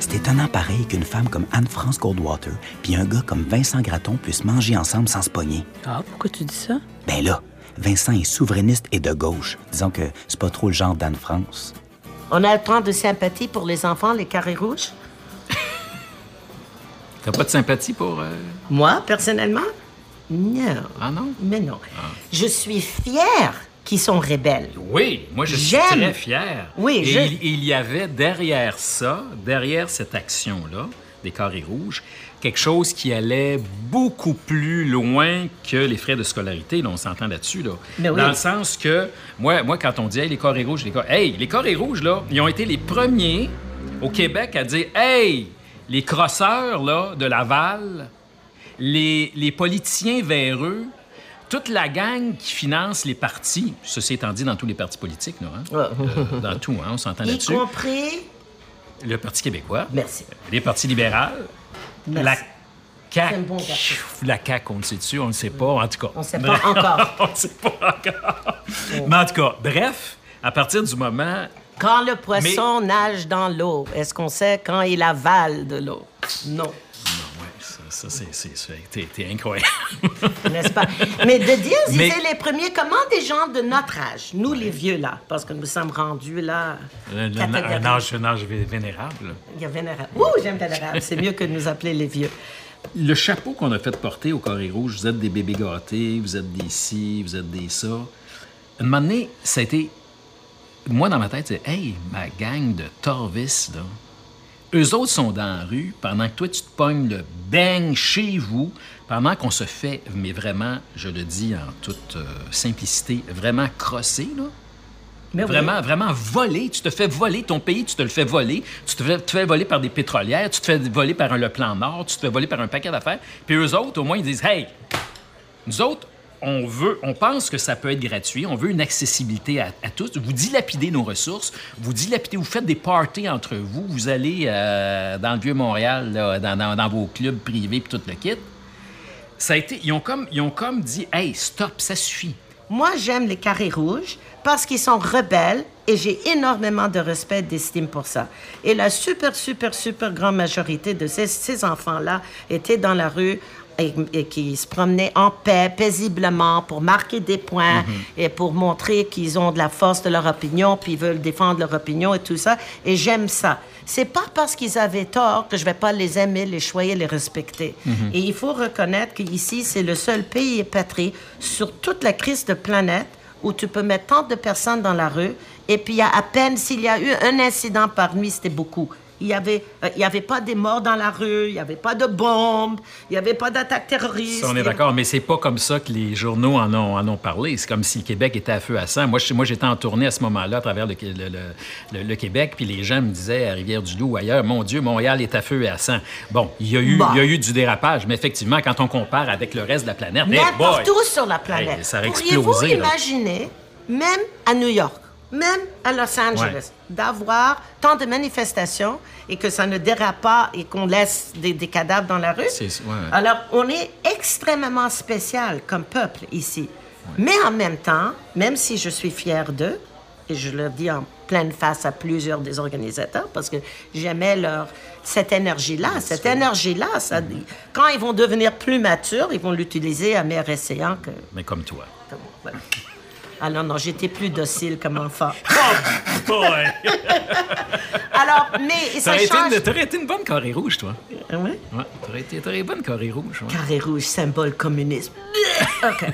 C'est étonnant pareil qu'une femme comme Anne-France Goldwater puis un gars comme Vincent Gratton puissent manger ensemble sans se pogner. Ah, pourquoi tu dis ça? Ben là, Vincent est souverainiste et de gauche. Disons que c'est pas trop le genre d'Anne-France. On a le temps de sympathie pour les enfants, les carrés rouges. T'as pas de sympathie pour... euh, Moi, personnellement, non. Ah non? Mais non. Je suis fière qu'ils sont rebelles. Oui, moi je suis très fier. Oui, Et je- il, il y avait derrière ça, derrière cette action-là, des carrés rouges, quelque chose qui allait beaucoup plus loin que les frais de scolarité. Là, on s'entend là-dessus. Là. Oui. Dans le sens que, moi, moi quand on dit hey, les carrés rouges, les carrés... Hey, les carrés rouges, là, ils ont été les premiers au Québec à dire Hey, les crosseurs là, de Laval, les, les politiciens véreux, toute la gang qui finance les partis, ceci étant dit dans tous les partis politiques, là, hein? Euh, dans tout, hein, on s'entend Y là-dessus. compris. Le Parti québécois, Merci. les partis libéraux. La CAQ. Bon. La CAQ, on le sait dessus, on ne sait pas, en tout cas. On ne sait pas encore. on ne sait pas encore. Mais en tout cas, bref, à partir du moment... Quand le poisson nage dans l'eau, est-ce qu'on sait quand il avale de l'eau? Non. Ça, c'est... c'est- c'est- T'es t'es incroyable. N'est-ce pas? Mais de dire, Mais- étaient les premiers, comment des gens de notre âge, nous les vieux là, parce que nous sommes rendus là. Un, âge, un âge vé- vénérable. Il y a vénérable. Ouh, j'aime vénérable. C'est mieux que de nous appeler les vieux. le chapeau qu'on a fait porter au Carré Rouge, vous êtes des bébés gâtés, vous êtes des ci, vous êtes des ça. Un moment donné, ça a été. Moi, dans ma tête, c'est Hey, ma gang de Torvis, là. Eux autres sont dans la rue pendant que toi, tu te pognes le bang chez vous, pendant qu'on se fait, mais vraiment, je le dis en toute euh, simplicité, vraiment crosser, là. Mais oui. Vraiment, vraiment voler. Tu te fais voler ton pays, tu te le fais voler. Tu te fais, te fais voler par des pétrolières, tu te fais voler par un Le Plan Nord, tu te fais voler par un paquet d'affaires. Puis eux autres, au moins, ils disent Hey, nous autres, on pense que ça peut être gratuit, on veut une accessibilité à, tous. Vous dilapidez nos ressources, vous dilapidez, vous faites des parties entre vous, vous allez euh, dans le vieux Montréal, dans, vos clubs privés puis tout le kit. Ça a été, ils ont comme, ils ont comme dit, hey, stop, ça suffit. Moi, j'aime les carrés rouges parce qu'ils sont rebelles et j'ai énormément de respect et d'estime pour ça. Et la super, super, super grande majorité de ces enfants-là étaient dans la rue et, et qui se promenaient en paix, paisiblement, pour marquer des points et pour montrer qu'ils ont de la force de leur opinion, puis ils veulent défendre leur opinion et tout ça. Et j'aime ça. C'est pas parce qu'ils avaient tort que je vais pas les aimer, les choyer, les respecter. Et il faut reconnaître qu'ici, c'est le seul pays et patrie sur toute la crise de planète où tu peux mettre tant de personnes dans la rue et puis il y a à peine s'il y a eu un incident par nuit, c'était beaucoup. Il n'y avait, euh, il y avait pas des morts dans la rue, il n'y avait pas de bombes, il n'y avait pas d'attaques terroristes. Ça, on est d'accord, mais c'est pas comme ça que les journaux en ont, en ont parlé. C'est comme si le Québec était à feu à sang. Moi, je- moi j'étais en tournée à ce moment-là à travers le, le- le- Québec, puis les gens me disaient à Rivière-du-Loup ou ailleurs, mon Dieu, Montréal est à feu et à sang. Bon, il y, a eu, Bah. il y a eu du dérapage, mais effectivement, quand on compare avec le reste de la planète, hey N'importe boy! où sur la planète. Hey, ça aurait Pourriez-vous explosé, imaginer, même à New York, même à Los Angeles, d'avoir tant de manifestations et que ça ne dérape pas et qu'on laisse des, des cadavres dans la rue? Ouais. Alors, on est extrêmement spécial comme peuple ici. Mais en même temps, même si je suis fier d'eux, et je le dis en pleine face à plusieurs des organisateurs, parce que j'aimais leur cette énergie-là, cette énergie-là, ça, quand ils vont devenir plus matures, ils vont l'utiliser à meilleur escient que... Mais comme toi. voilà. Ah non, j'étais plus docile comme enfant. Boy! Alors, mais ça change... une- t'aurais été une bonne carré rouge, toi. Ah ouais? Ouais, t'aurais été une bonne carré rouge. ouais. Carré rouge, symbole communisme. OK.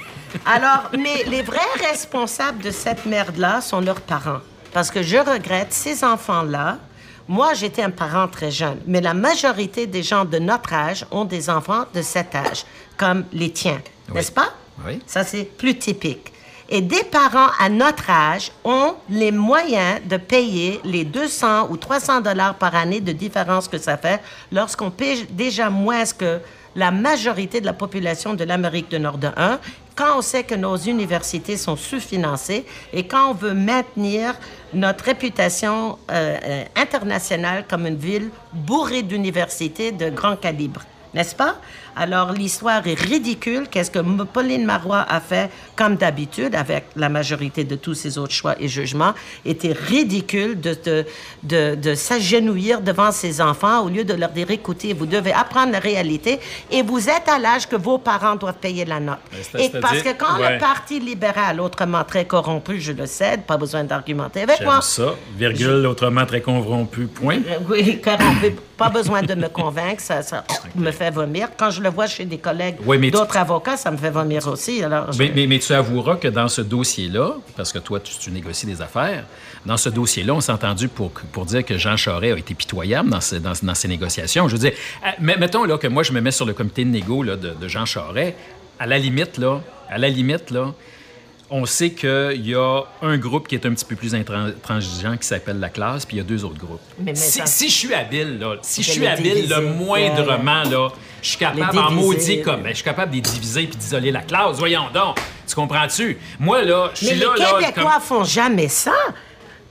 Alors, mais les vrais responsables de cette merde-là sont leurs parents. Parce que je regrette, ces enfants-là, moi, j'étais un parent très jeune, mais la majorité des gens de notre âge ont des enfants de cet âge, comme les tiens, Oui. n'est-ce pas? Oui. Ça, c'est plus typique. Et des parents à notre âge ont les moyens de payer les 200 ou 300 dollars par année de différence que ça fait lorsqu'on paye déjà moins que la majorité de la population de l'Amérique du Nord de 1, quand on sait que nos universités sont sous-financées et quand on veut maintenir notre réputation euh, euh, internationale comme une ville bourrée d'universités de grand calibre. N'est-ce pas? Alors, l'histoire est ridicule. Qu'est-ce que Pauline Marois a fait, comme d'habitude, avec la majorité de tous ses autres choix et jugements, était ridicule de, de, de, de s'agenouiller devant ses enfants au lieu de leur dire, écoutez, vous devez apprendre la réalité et vous êtes à l'âge que vos parents doivent payer la note. Et parce que quand ouais. le Parti libéral, autrement très corrompu, je le cède, pas besoin d'argumenter avec moi. Ça. Virgule, autrement très corrompu, point. Oui, corrompu. Pas besoin de me convaincre, ça, ça me fait vomir. Quand je le vois chez des collègues Oui, tu- d'autres avocats, ça me fait vomir aussi. Alors, je- Mais, mais- mais tu avoueras que dans ce dossier-là, parce que toi, tu, tu négocies des affaires, dans ce dossier-là, on s'est entendu pour, pour dire que Jean Charest a été pitoyable dans, ce- dans, dans ces négociations. Je veux dire, euh, mais- mettons là, que moi, je me mets sur le comité de négo là, de, de Jean Charest. À la limite, là, à la limite, là, on sait qu'il y a un groupe qui est un petit peu plus intran- intransigeant qui s'appelle la classe, puis il y a deux autres groupes. Mais- si, si je suis habile, là, si je suis habile, le moindrement, là, je suis capable Les en diviser. maudit comme. ben, je suis capable de les diviser puis d'isoler la classe. Voyons donc. Tu comprends-tu? Moi, là, je suis les là, là. Québécois comme- font jamais ça.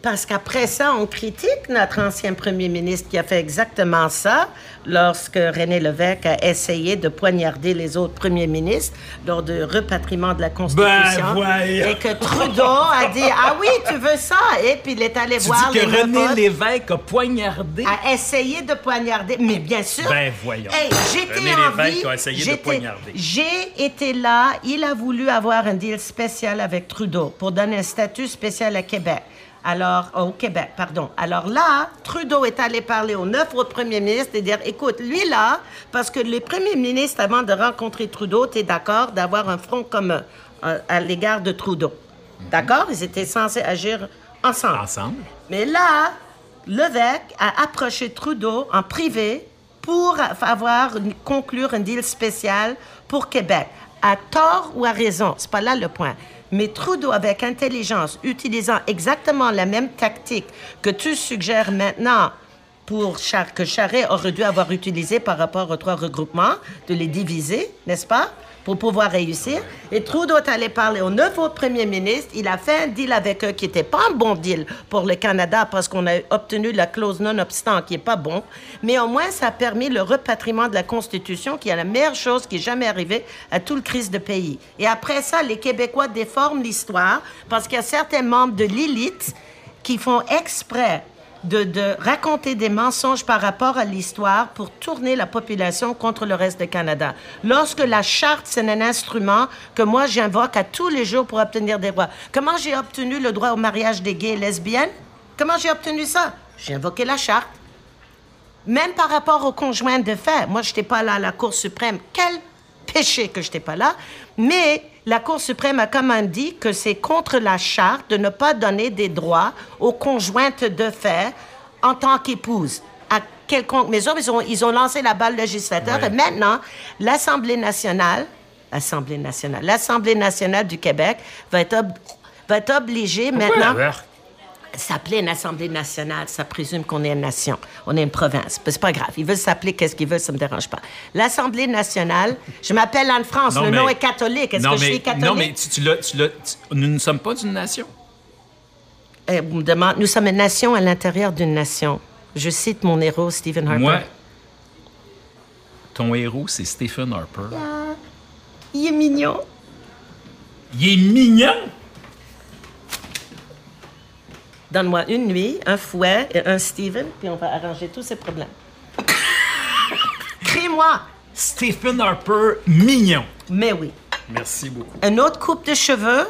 Parce qu'après ça, on critique notre ancien premier ministre qui a fait exactement ça lorsque René Lévesque a essayé de poignarder les autres premiers ministres lors du repatriement de la Constitution. Ben, voyons. et que Trudeau a dit Ah oui, tu veux ça Et puis il est allé Tu voir dis que les René. Lévesque a poignardé? a essayé de poignarder. Mais bien sûr. Ben, voyons. Hey, j'étais René en Lévesque vie, a essayé de poignarder. J'ai été là. Il a voulu avoir un deal spécial avec Trudeau pour donner un statut spécial à Québec. Alors, au Québec, pardon. Alors là, Trudeau est allé parler aux neuf autres premiers ministres et dire, écoute, lui là, parce que les premiers ministres, avant de rencontrer Trudeau, étaient d'accord d'avoir un front commun à l'égard de Trudeau. D'accord? Ils étaient censés agir ensemble. Ensemble. Mais là, Levesque a approché Trudeau en privé pour avoir conclure un deal spécial pour Québec. À tort ou à raison, c'est pas là le point. Mais Trudeau, avec intelligence, utilisant exactement la même tactique que tu suggères maintenant pour Char que Charest aurait dû avoir utilisé par rapport aux trois regroupements, de les diviser, n'est-ce pas? Pour pouvoir réussir. Et Trudeau est allé parler aux neuf autres premiers ministres. Il a fait un deal avec eux qui n'était pas un bon deal pour le Canada parce qu'on a obtenu la clause non-obstant qui n'est pas bon. Mais au moins, ça a permis le repatriement de la Constitution qui est la meilleure chose qui est jamais arrivée à tout le crise de pays. Et après ça, les Québécois déforment l'histoire parce qu'il y a certains membres de l'élite qui font exprès de, raconter des mensonges par rapport à l'histoire pour tourner la population contre le reste du Canada. Lorsque la charte, c'est un instrument que moi j'invoque à tous les jours pour obtenir des droits. Comment j'ai obtenu le droit au mariage des gays et lesbiennes? Comment j'ai obtenu ça? J'ai invoqué la charte. Même par rapport aux conjoints de fait. Moi, je n'étais pas là à la Cour suprême. Quel péché que je n'étais pas là. Mais la Cour suprême a quand même dit que c'est contre la charte de ne pas donner des droits aux conjointes de fait en tant qu'épouse à quelconque maison. Ils ont, ils ont lancé la balle législateur et maintenant, l'Assemblée nationale, l'Assemblée nationale, l'Assemblée nationale du Québec va être, va être obligée maintenant s'appeler une Assemblée nationale, ça présume qu'on est une nation, on est une province. C'est pas grave. Ils veulent s'appeler qu'est-ce qu'ils veulent, ça me dérange pas. L'Assemblée nationale, je m'appelle Anne-France, le nom est catholique. Est-ce que je suis catholique? Non, mais tu, tu, tu, nous ne sommes pas d'une nation. Eh, nous sommes une nation à l'intérieur d'une nation. Je cite mon héros, Stephen Harper. Moi, ton héros, c'est Stephen Harper. Il est mignon. Il est mignon? Donne-moi une nuit, un fouet et un Steven, puis on va arranger tous ces problèmes. Crie-moi! Stephen Harper, mignon. Mais oui. Merci beaucoup. Un autre coupe de cheveux.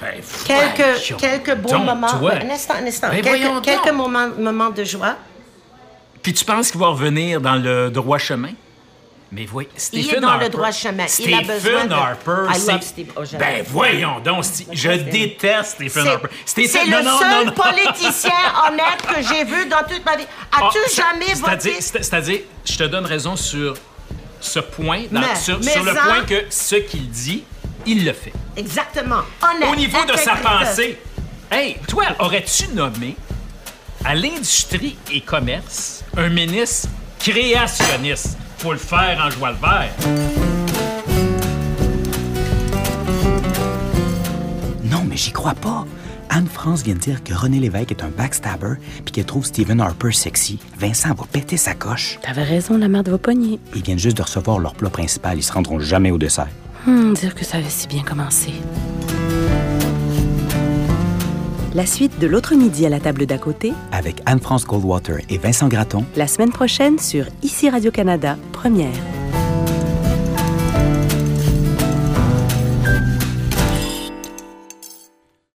Ben, quelques, quelques beaux moments. Un instant, un instant. Ben, quelques, quelques moments, moments de joie. Puis tu penses qu'il va revenir dans le droit chemin? Mais voyez, Stephen il est dans le droit chemin. Stephen il a besoin de... Harper, c'est... Steve... Oh, ben voyons donc, je déteste Stephen Harper. C'est le non, seul non, politicien honnête que j'ai vu dans toute ma vie. As-tu ah, jamais voté... C'est-à-dire, je te donne raison sur ce point, dans, sur, sur, le point que ce qu'il dit, il le fait. Exactement. Honnête. Au niveau de sa pensée. Hey, toi, aurais-tu nommé à l'industrie et commerce un ministre créationniste? Faut le faire en joie le vert. Non, mais j'y crois pas. Anne-France vient de dire que René Lévesque est un backstabber puis qu'elle trouve Stephen Harper sexy. Vincent va péter sa coche. T'avais raison, la merde va pogner. Ils viennent juste de recevoir leur plat principal. Ils se rendront jamais au dessert. Hum, dire que ça avait si bien commencé. La suite de l'autre midi à la table d'à côté. Avec Anne-France Goldwater et Vincent Gratton. La semaine prochaine sur Ici Radio-Canada, première.